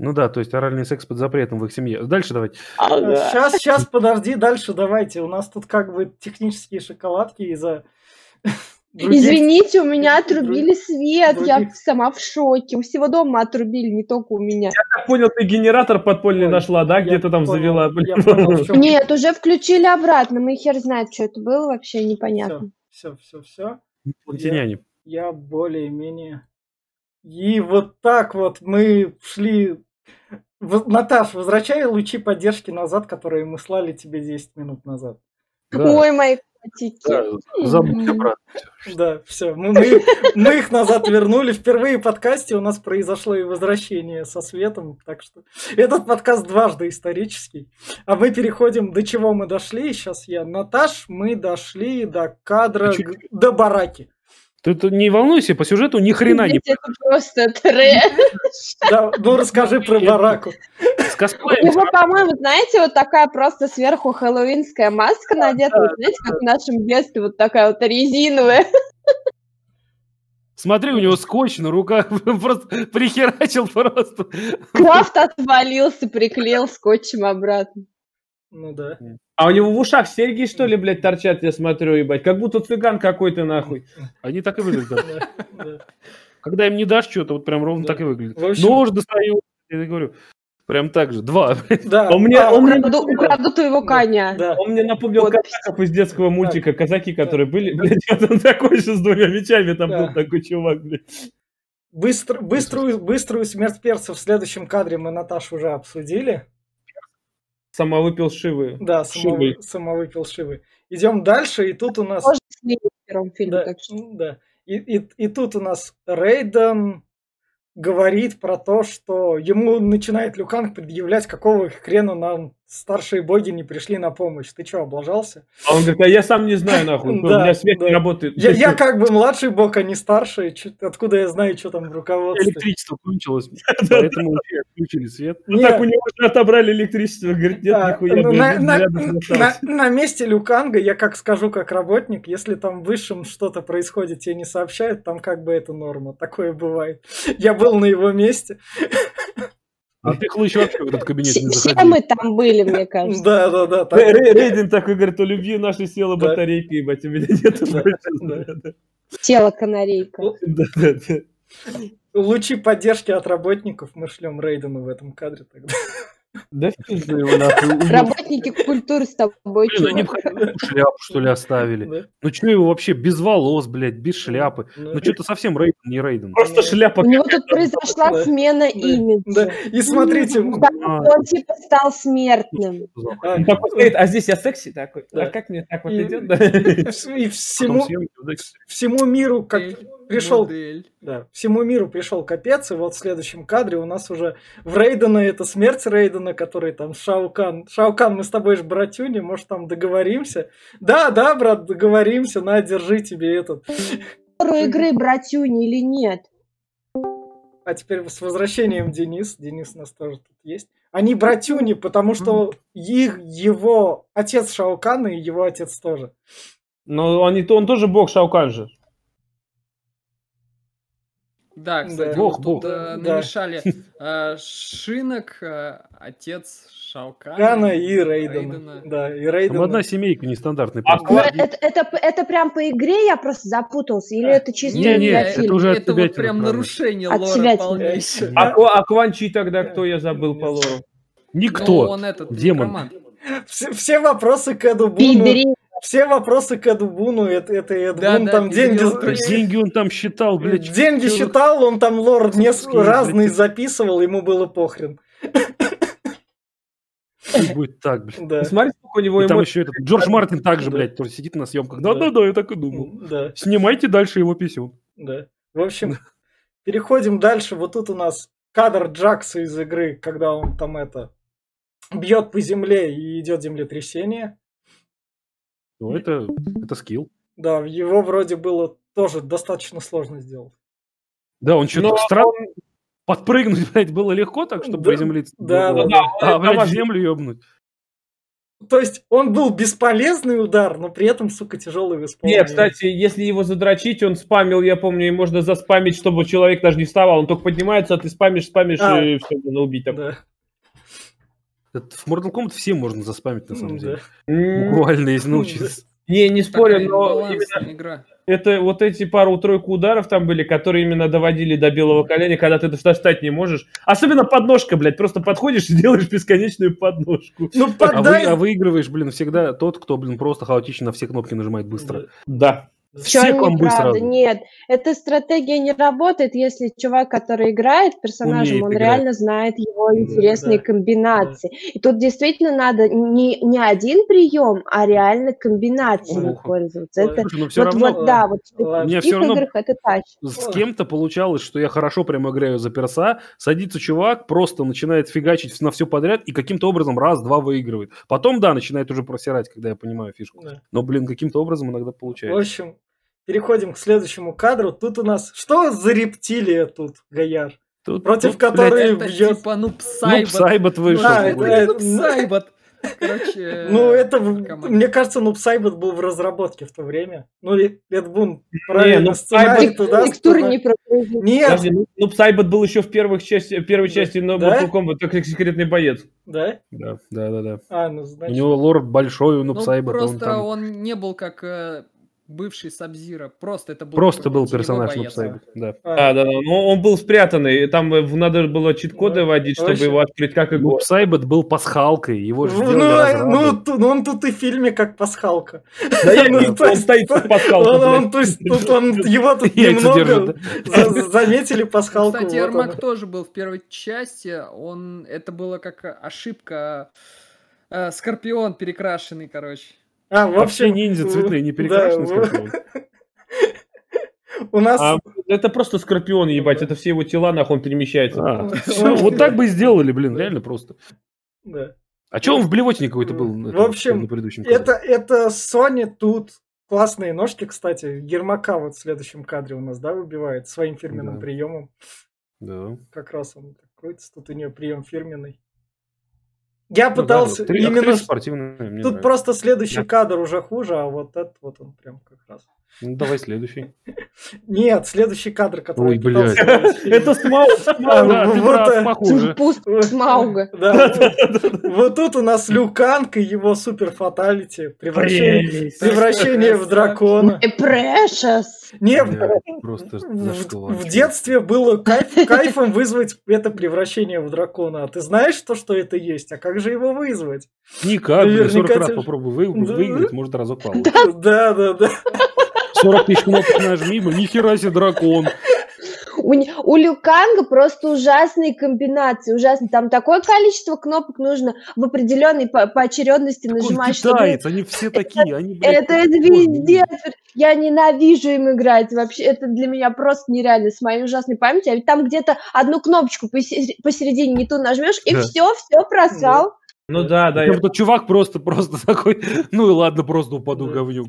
Ну да, то есть оральный секс под запретом в их семье. Дальше давайте. Сейчас, сейчас, подожди, дальше давайте. У нас тут как бы технические шоколадки из-за Других... Извините, у меня отрубили свет, других... я сама в шоке. У всего дома отрубили, не только у меня. Я так понял, ты генератор подпольный Ой, нашла, да? Где-то там понял, завела. Понял, Нет, уже включили обратно. Мы хер знает, что это было, вообще непонятно. Все, все, все. все. Я, я более-менее... И вот так вот мы шли... Наташ, возвращай лучи поддержки назад, которые мы слали тебе 10 минут назад. Да. Ой, мои да, забудь обратно. Да, все. Мы, мы, мы их назад вернули. Впервые в подкасте у нас произошло и возвращение со светом. Так что этот подкаст дважды исторический. А мы переходим, до чего мы дошли. Сейчас я, Наташ, мы дошли до кадра, до бараки. Ты, ты не волнуйся, по сюжету ни хрена не... Это просто трэш. Да, ну расскажи про бараку. У него, по-моему, знаете, вот такая просто сверху хэллоуинская маска надета, вот, знаете, как в нашем детстве, вот такая вот резиновая. <laughs> Смотри, у него скотч на руках <laughs> просто прихерачил просто. Крафт отвалился, приклеил скотчем обратно. Ну да. А у него в ушах серьги, что ли, блядь, торчат, я смотрю, ебать. Как будто цыган какой-то, нахуй. Они так и выглядят. <laughs> Когда им не дашь что-то, вот прям ровно так и выглядит. Нож достаю, я говорю, Прям так же. Два. Да. Он мне, он украду, мне... украду твоего коня. Да. Он мне напомнил вот. казаков из детского мультика. Казаки, которые были, <laughs> блядь, он такой же с двумя мечами, там да. был такой чувак, блядь. Быстро, быструю, быструю смерть перца в следующем кадре мы Наташу уже обсудили. Самовыпил Шивы. Да, само, самовыпил Шивы. Идем дальше, и тут у нас... Тоже в первом фильме, да, так что... Да. И, и, и тут у нас Рейден, говорит про то, что ему начинает Люканг предъявлять, какого хрена нам старшие боги не пришли на помощь. Ты что, облажался? А он говорит, а я сам не знаю, нахуй, <laughs> у меня свет не работает. Я, я как бы младший бог, а не старший. Откуда я знаю, что там в руководстве? Электричество кончилось, <laughs> поэтому отключили свет. Ну так у него уже отобрали электричество. Говорит, нет, нихуя. На месте Люканга я как скажу, как работник, если там высшем что-то происходит, тебе не сообщают, там как бы это норма. Такое бывает. Я был на его месте. <laughs> А ты хлыщ вообще в этот кабинет не заходил. Все мы там были, мне <laughs> кажется. Да, да, да. Рейден такой говорит, у любви нашей села батарейка, ебать, у меня нет Тело канарейка. Да, да, да. Лучи поддержки от работников мы шлем Рейдену в этом кадре тогда. Да его нахуй. <laughs> Работники культуры с тобой, Блин, они шляпу, что ли, оставили. Ну что его вообще без волос, блядь, без шляпы? Ну что-то совсем Рейден, не Рейден. Просто шляпа. У него тут произошла смена имиджа. И смотрите. Он типа стал смертным. А здесь я секси такой. А как мне так вот идет? И <laughs> всему миру, как пришел, да, всему миру пришел капец, и вот в следующем кадре у нас уже в Рейдена, это смерть Рейдена, который там Шаукан. Шаукан, мы с тобой же братюни, может там договоримся? Да, да, брат, договоримся, на, держи тебе этот. игры братюни или нет? А теперь с возвращением Денис. Денис у нас тоже тут есть. Они братюни, потому что их, его отец Шаукан и его отец тоже. Но они, он тоже бог Шаукан же. Да, кстати, Бог, вот бог. тут э, Да. намешали э, Шинок, э, отец Шаукана. Кана и Рейдена. Да, и Там Рейден. одна семейка нестандартная. А. Ну, это, это, это прям по игре я просто запутался, или это чисто Не, не, это фильма? уже от это вот прям нарушение От лора полнейшее. А, а Кванчи тогда кто, я забыл по лору? Ну, Никто. он этот, Демон. некромант. Все, все вопросы к Эду Буну. Все вопросы к Эду Буну. Это, это Эд Да, да, там деньги... Деньги он там считал, блядь. Деньги чё- считал, он там лор несколько блядь. записывал, ему было похрен. Будет так, блядь. Да. Смотри, сколько у него И там эмоций. еще этот Джордж Мартин также, Да. блядь, тоже сидит на съемках. Да. Да-да-да, я так и думал. Да, Снимайте дальше его писем. да. В общем, переходим дальше. Вот тут у нас кадр Джакса из игры, когда он там это бьет по земле и идет землетрясение. Ну, это, это скилл. Да, его вроде было тоже достаточно сложно сделать. Да, он что-то Но странно... Подпрыгнуть, <laughs> блядь, было легко так, чтобы Да, приземлиться? да, да, да. А, Там блядь, в землю ебнуть. То есть он был бесполезный удар, но при этом, сука, тяжелый в исполнении. Не, кстати, если его задрочить, он спамил, я помню, и можно заспамить, чтобы человек даже не вставал. Он только поднимается, а ты спамишь, спамишь, А. и все, можно убить. так. Да. Это в Mortal Kombat все можно заспамить, на самом деле. Буквально, если научиться. Не, не спорю, но игра. это вот эти пару-тройку ударов там были, которые именно доводили до белого коленя, когда ты даже встать не можешь. Особенно подножка, блядь, просто подходишь и делаешь бесконечную подножку. Ну, А, вы- подай... а выигрываешь, блин, всегда тот, кто, блин, просто хаотично на все кнопки нажимает быстро. Да. Все комбы неправда? сразу. Нет, эта стратегия не работает, если чувак, который играет персонажем, Умеет он играть. реально знает его интересные да, комбинации. И тут действительно надо не, не один прием, а реально комбинациями Ого. пользоваться. Это, Слушай, но все вот, равно вот, да, вот в. Мне равно- играх это тащит. с кем-то получалось, что я хорошо прям играю за перса, садится чувак, просто начинает фигачить на все подряд и каким-то образом раз-два выигрывает. Потом, да, начинает уже просирать, когда я понимаю фишку. Да. Но, блин, каким-то образом иногда В получается. общем, переходим к следующему кадру. Тут у нас... Что за рептилия тут, Гояр? Тут- Против тут, блядь, которой Это бьет... типа, ну, Ну, Псайбот. Сайбот вышел. А, как это- это- Ну, Псайбот. Короче... Ну, это, команда. мне кажется, ну, Сайбот был в разработке в то время. Ну, и Эд Бун правильно ну, сценарий туда... Текстуры туда- не прогрузил. Нет, Подожди, ну, ну, Псайбот был еще в первых части, в первой Да. части но Да? Mortal Kombat, как секретный боец. да? Да, да, да, да. А, ну, У значит... него лор большой, у Ну, Нупсайбота, он просто там... он не был как э, бывший Сабзира. Просто это был... Просто был персонаж. Нупсайбот, да. а, Да, да. Но он был спрятанный. и Там надо было чит-коды Ну, вводить, чтобы вообще. его открыть как игру. Нупсайбот был пасхалкой, его же Ну, ну, ну, ну, он тут и в фильме как пасхалка. Да я <laughs> Ну, он стоит как пасхалка, Он, он, то есть, тут он, его тут немного за- заметили пасхалку. Кстати, Ермак тоже был в первой части. Он... Это было как ошибка... э, Скорпион перекрашенный, короче. А, в все общем... ниндзя цветные, не да, перекрашены в- Скорпион. <laughs> У нас... А, это просто скорпион, ебать, это все его тела, нахуй он перемещается. А, <laughs> всё, вот так бы и сделали, блин, реально просто. да. А че он в блевотине какой-то был? В это, общем, на предыдущем Это, кадре? это Sony тут классные ножки, кстати. Ермака вот в следующем кадре у нас, да, выбивает своим фирменным Да. приемом. Да. Как раз он такой, тут у нее прием фирменный. Я Ну да, пытался вот три- именно... мне Тут нравится. просто следующий Да. кадр уже хуже, а вот этот вот он прям как раз. Ну, давай следующий. Нет, следующий кадр, который Ой, блядь. <laughs> Это Смауг, А. Пуст Смауга. <laughs> Вот- тут у нас Люканг и его супер фаталити, превращение, в дракона. Э, Precious. Не, Просто в, детстве было кайф- <laughs> кайфом вызвать это превращение в дракона. А ты знаешь то, что это есть? А как же его вызвать? Никак, блин, 40 Наверняка раз попробуй Да. выиграть, может разок получится. Да, да, да. 40 тысяч кнопок нажми, ну, нихера себе дракон. У, не- у Люканга просто ужасные комбинации, ужасные. Там такое количество кнопок нужно в определенной по- поочередности Он нажимать, чтобы... китаец, они все такие, они, блядь, Это, это везде. Я ненавижу им играть. Вообще, это для меня просто нереально. С моей ужасной памятью. А ведь там где-то одну кнопочку посе- посередине не ту нажмешь, и Да. все, все, просрал. Ну да, да. Причем я- тот чувак просто, просто <laughs> такой, ну и ладно, просто упаду Да. говнюк.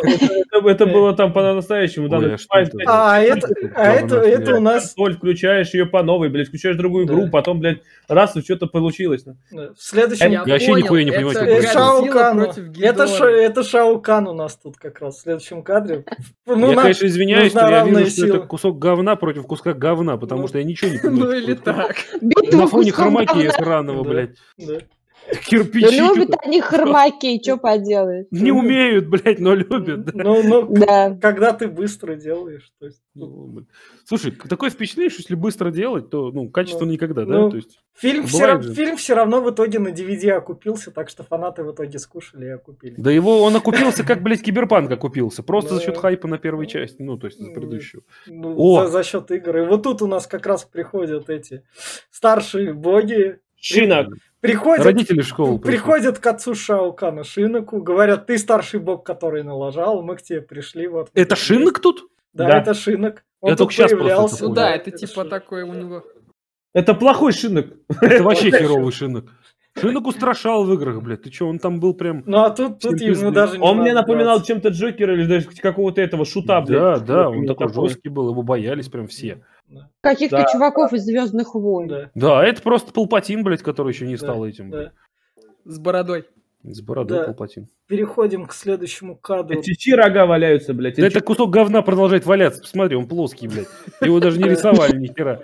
Это, это было там по-настоящему. Да, а это? А, это, это, это у нас Соль, включаешь ее по новой, блядь, включаешь другую игру, Да. потом, блядь, раз, и что-то получилось. ну. да, в следующем... Я вообще понял, нихуя не понимаю, это против Это, Ша- Гидоры. это Шао Кан у нас тут как раз в следующем кадре. Ну, я, на- конечно, извиняюсь, но я вижу, что это кусок говна против куска говна, потому Ну, что я ничего не <laughs> понимаю. Ну или так. На фоне хромаки сраного, блядь. Кирпичи. любят что-то. они хромаки, что поделать. Не умеют, блядь, но любят. да. Ну, ну, Да. когда ты быстро делаешь, то есть... Ну, блин. Слушай, такое впечатление, что если быстро делать, то ну, качество Ну, никогда, ну, да? То есть, Фильм все, Бывает рав- же. фильм все равно в итоге на DVD окупился, так что фанаты в итоге скушали и окупили. да его он окупился, как, блядь, Киберпанк окупился. Просто за Да. счет хайпа на первой части. Ну, то есть, за Ну, предыдущую. Ну, О! за, за счет игр. И вот тут у нас как раз приходят эти старшие боги. Шинок. Приходят, Родители школы приходят к отцу Шаукана Шиноку, говорят, ты старший бог, который налажал, мы к тебе пришли. Вот. Это Шинок тут? Да, Да. это Шинок. Он Я тут только просто появлялся. это Ну да, Да, это типа Шинок. такой у него. Это плохой шинок. Это вообще херовый Шинок. Шинок устрашал в играх, блядь. Ты что, он там был прям... Ну а тут, тут ему даже не Он мне напоминал чем-то Джокера или даже какого-то этого шута, блядь. Да, да, он такой жесткий был, его боялись прям все. Да, Каких-то Да, чуваков из Звездных войн. да, Да, это просто Палпатин, блядь, который еще не Да, стал этим. блядь. да. С бородой. С бородой Да. Палпатин. Переходим к следующему кадру. Чичи рога валяются, блядь. Да это кусок говна продолжает валяться. Посмотри, он плоский, блядь. Его даже не рисовали ни хера.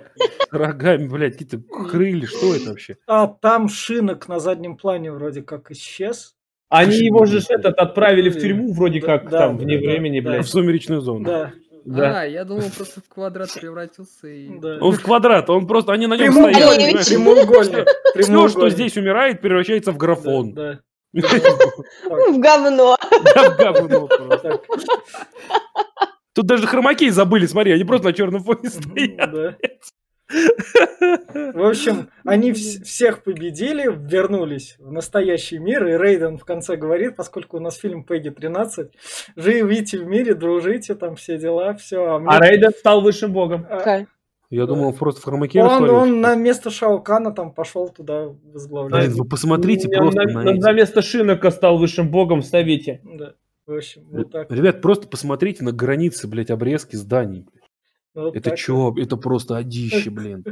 Рогами, блядь, какие-то крылья. Что это вообще? А там Шинок на заднем плане вроде как исчез. Они его же этот отправили в тюрьму вроде Да, как да, там да, вне да, времени, да. В блядь. сумеречную зону. Да, Да. А, я думал, просто в квадрат превратился и... да. Он в квадрат, он просто, они на нем стоят. Прямоугольник. Все, что здесь умирает, превращается в графон. Да, <laughs> В говно. Да, в говно просто. Тут даже хромакей забыли, смотри, они просто на черном фоне стоят. В общем, они вс- всех победили, вернулись в настоящий мир, и Рейден в конце говорит, поскольку у нас фильм Пегги 13, живите в мире, дружите, там все дела, все. А мне- А Рейден стал высшим богом. а. Я думал, просто в хромаке он, он на место Шаукана там пошел туда Блин, возглавлять. вы посмотрите На- просто на, на на, место Шинока стал высшим богом в Совете. Да, в общем, вот так. Ребят, просто посмотрите на границы, блядь, обрезки зданий. Вот Это так. чё? Это просто одище, блин.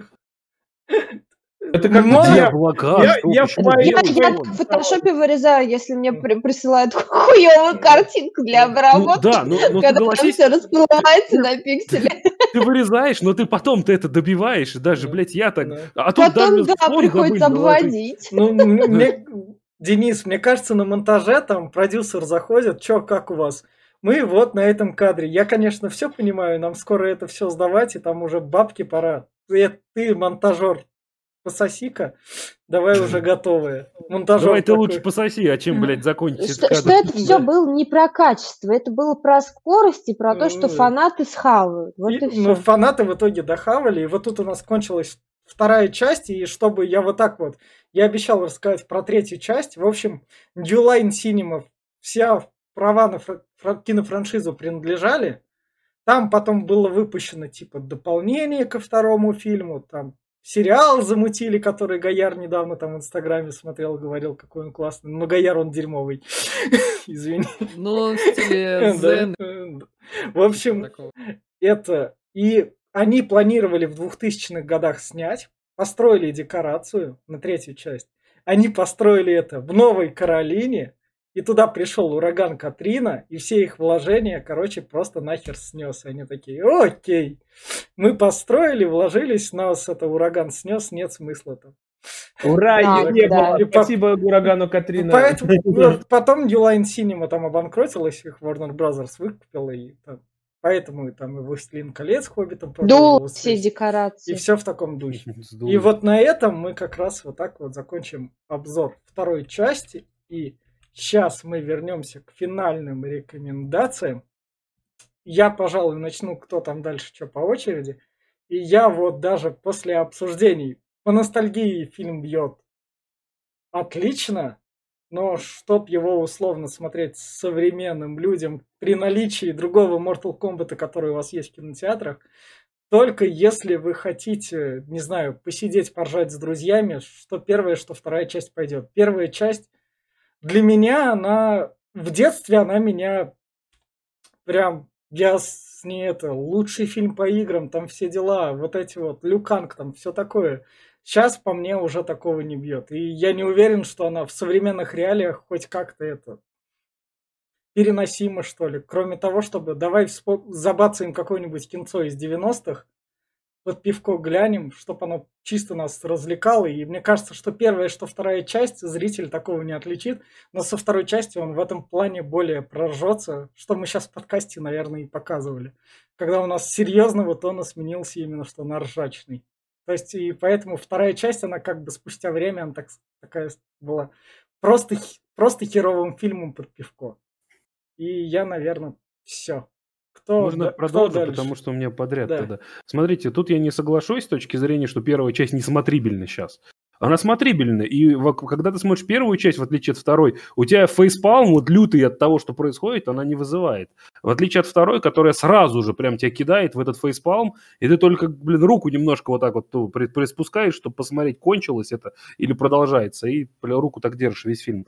Это как Ну, я- облака? я- Что, я Я, я в фотошопе вырезаю, если мне при- присылают <laughs> хуевую картинку для Ну, обработки. да, но, но когда там все расплывается на пикселе. <laughs> ты вырезаешь, но ты потом ты это добиваешь, и даже, Да. блядь, я так... Да. А тут Потом, да, фон приходится обводить. Ну, <laughs> мне, Денис, мне кажется, на монтаже там продюсер заходит, чё, как у вас? Мы вот на этом кадре. Я, конечно, все понимаю, нам скоро это все сдавать, и там уже бабки пора. Ты, ты монтажер, пососи-ка, давай <laughs> уже готовые. Монтажер Давай ты такой. лучше пососи, а чем, блядь, закончить Что, этот что кадр. это все было не про качество, это было про скорость и про то, что фанаты схавают. Вот и, И, все. ну, фанаты в итоге дохавали, и вот тут у нас кончилась вторая часть, и чтобы я вот так вот, я обещал рассказать про третью часть. В общем, New Line Cinema, вся права на фра- фра- кинофраншизу принадлежали. Там потом было выпущено типа дополнение ко второму фильму, там сериал замутили, который Гояр недавно там в Инстаграме смотрел, говорил, какой он классный. Но Гояр он дерьмовый. <laughs> Извини. Ну, он в стиле <laughs> Да, зен. В общем, это и они планировали в 2000-х годах снять, построили декорацию на третью часть. Они построили это в Новой Каролине, и туда пришел ураган Катрина, и все их вложения, короче, просто нахер снес. И они такие, окей, мы построили, вложились, нас это ураган снес, нет смысла там. Ура, Да, не да. было. И по- Спасибо урагану Катрина. Поэтому <laughs> потом New Line Cinema там обанкротилась, их Warner Brothers выкупила, и там, поэтому и там и Властелин колец Хоббитом Дул все и декорации. все в таком духе. <laughs> Сдуло. И вот на этом мы как раз вот так вот закончим обзор второй части. И сейчас мы вернемся к финальным рекомендациям. Я, пожалуй, начну, кто там дальше что по очереди. И я вот даже после обсуждений по ностальгии фильм бьет отлично, но чтоб его условно смотреть современным людям при наличии другого Mortal Kombat, который у вас есть в кинотеатрах, только если вы хотите, не знаю, посидеть, поржать с друзьями, что первая, что вторая часть пойдет. Первая часть для меня, она в детстве она меня прям я с ней это, лучший фильм по играм, там все дела, вот эти вот, Люканг там, все такое. Сейчас по мне уже такого не бьет. И я не уверен, что она в современных реалиях хоть как-то это переносима, что ли. Кроме того, чтобы давай забацаем какое-нибудь кинцо из 90-х, под пивко глянем, чтобы оно чисто нас развлекало. И мне кажется, что первая, что вторая часть, зритель такого не отличит. Но со второй части он в этом плане более прожжется, что мы сейчас в подкасте, наверное, и показывали. Когда у нас серьезного тона сменился именно что на ржачный. То есть, и поэтому вторая часть, она как бы спустя время, она так, такая была просто, просто херовым фильмом под пивко. И я, наверное, все. Кто, Можно да, продолжить, кто потому что у меня подряд да. тогда. Смотрите, тут я не соглашусь с точки зрения, что первая часть несмотрибельна сейчас. Она смотрибельна, и когда ты смотришь первую часть, в отличие от второй, у тебя фейспалм вот лютый от того, что происходит, она не вызывает. В отличие от второй, которая сразу же прям тебя кидает в этот фейспалм, и ты только, блин, руку немножко вот так вот приспускаешь, чтобы посмотреть, кончилось это или продолжается, и руку так держишь весь фильм.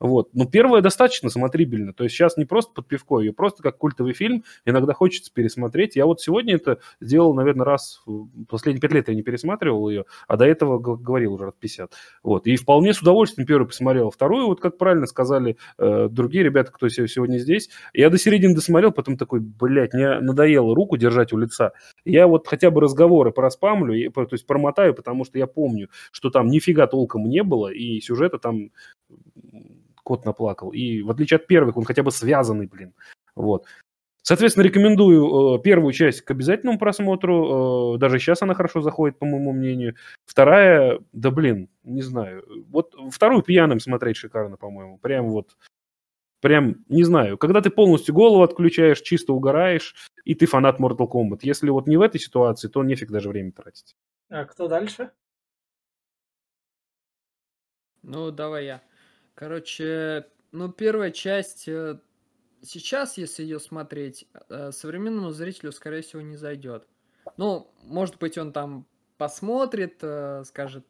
Вот. Но первая достаточно смотрибельна. То есть сейчас не просто под пивко, ее просто как культовый фильм. Иногда хочется пересмотреть. Я вот сегодня это сделал, наверное, раз, последние пять лет я не пересматривал ее, а до этого говорил уже раз 50. Вот. И вполне с удовольствием первую посмотрел. Вторую, вот как правильно сказали э, другие ребята, кто сегодня здесь, я до середины досмотрел, потом такой, блядь, мне надоело руку держать у лица. Я вот хотя бы разговоры проспамлю, то есть промотаю, потому что я помню, что там нифига толком не было, и сюжета там кот наплакал. И в отличие от первых, он хотя бы связанный, блин. Вот. Соответственно, рекомендую э, первую часть к обязательному просмотру. Э, даже сейчас она хорошо заходит, по моему мнению. Вторая, да блин, не знаю. Вот вторую пьяным смотреть шикарно, по-моему. Прям вот, прям, не знаю. Когда ты полностью голову отключаешь, чисто угораешь, и ты фанат Mortal Kombat. Если вот не в этой ситуации, то нефиг даже время тратить. А кто дальше? Ну, давай я. Короче, ну, первая часть э, сейчас, если ее смотреть, э, современному зрителю, скорее всего, не зайдет. Ну, может быть, он там посмотрит, э, скажет,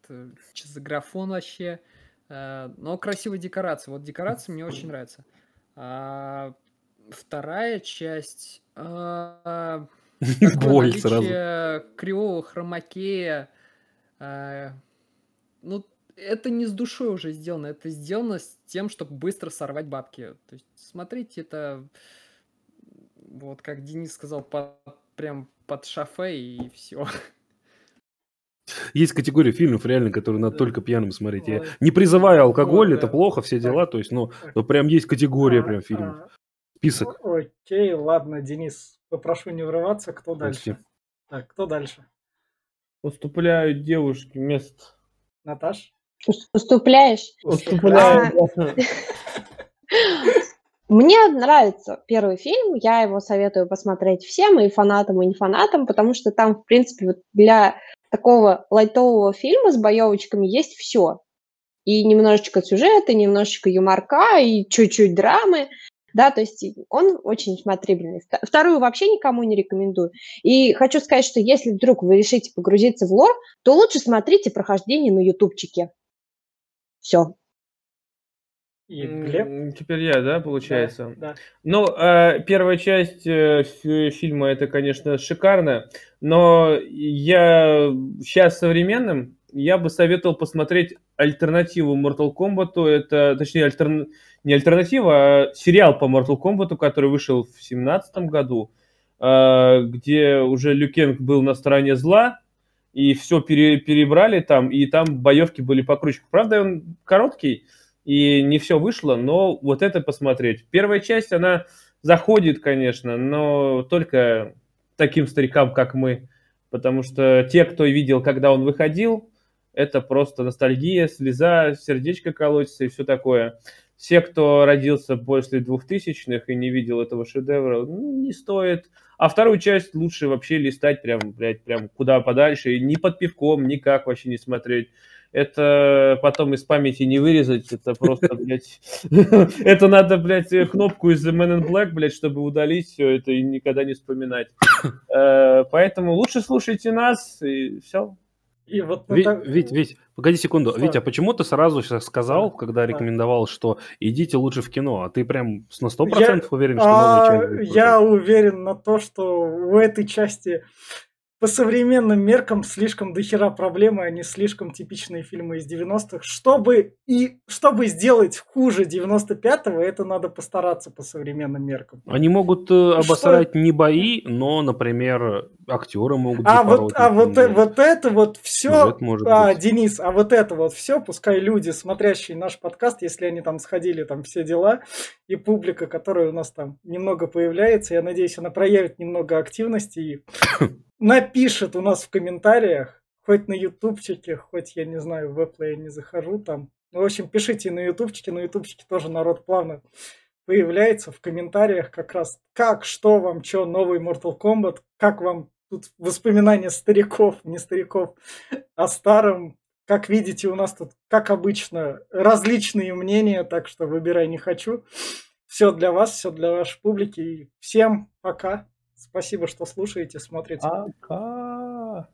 что за графон вообще. Но красивые декорации. Вот декорации мне очень нравятся. А вторая часть... <laughs> Боль сразу. Кривого хромакея. Ну, это не с душой уже сделано, это сделано с тем, чтобы быстро сорвать бабки. То есть, смотрите, это вот как Денис сказал, под, прям под шафе и все. Есть категория фильмов, реально, которые надо да. только пьяным смотреть. Я не призываю алкоголь, это да. плохо, все дела, то есть, ну, ну прям есть категория прям фильмов. Список. Окей, ладно, Денис, попрошу не врываться, кто Прости. дальше? Так, кто дальше? Уступляют девушке место. Наташ? Уступляешь? Уступляю. А, <laughs> мне нравится первый фильм, я его советую посмотреть всем, и фанатам, и не фанатам, потому что там, в принципе, вот для такого лайтового фильма с боевочками есть все. И немножечко сюжета, немножечко юморка, и чуть-чуть драмы да, то есть он очень смотрибельный. Вторую вообще никому не рекомендую. И хочу сказать, что если вдруг вы решите погрузиться в лор, то лучше смотрите прохождение на ютубчике. Все. И Глеб? Теперь я, да, получается? Да. да. Ну, э, первая часть э, фильма это, конечно, шикарно, но я сейчас современным я бы советовал посмотреть альтернативу Mortal Kombat. Это, точнее, альтерна не альтернатива, а сериал по Mortal Kombat, который вышел в 2017 году, а, где уже Люкенг был на стороне зла, и все пере, перебрали там, и там боевки были покруче. Правда, он короткий, и не все вышло, но вот это посмотреть. Первая часть, она заходит, конечно, но только таким старикам, как мы, потому что те, кто видел, когда он выходил, это просто ностальгия, слеза, сердечко колотится и все такое все, кто родился после двухтысячных и не видел этого шедевра, ну, не стоит. А вторую часть лучше вообще листать прям, блядь, прям куда подальше, и ни под пивком, никак вообще не смотреть. Это потом из памяти не вырезать, это просто, <laughs> блядь, <laughs> это надо, блядь, кнопку из Men in Black, блядь, чтобы удалить все это и никогда не вспоминать. Э, поэтому лучше слушайте нас, и все. И вот Вить, так... Вить, Вить, погоди секунду. Что? Вить, а почему ты сразу сейчас сказал, да. когда рекомендовал, что идите лучше в кино? А ты прям на 100% я, уверен, что а, новый Я уверен на то, что в этой части по современным меркам слишком дохера проблемы, они слишком типичные фильмы из 90-х. Чтобы, и, чтобы сделать хуже 95-го, это надо постараться по современным меркам. Они могут э, обосрать Что? не бои, но, например, актеры могут А вот, а вот, э, вот это вот все, а, Денис, а вот это вот все, пускай люди, смотрящие наш подкаст, если они там сходили, там все дела, и публика, которая у нас там немного появляется, я надеюсь, она проявит немного активности и <coughs> напишет у нас в комментариях, хоть на ютубчике, хоть, я не знаю, в Apple я не захожу там. Ну, в общем, пишите на ютубчике, на ютубчике тоже народ плавно появляется в комментариях как раз, как, что вам, что, новый Mortal Kombat, как вам тут воспоминания стариков, не стариков, а старом. Как видите, у нас тут, как обычно, различные мнения, так что выбирай не хочу. Все для вас, все для вашей публики. И всем пока. Спасибо, что слушаете, смотрите. Пока.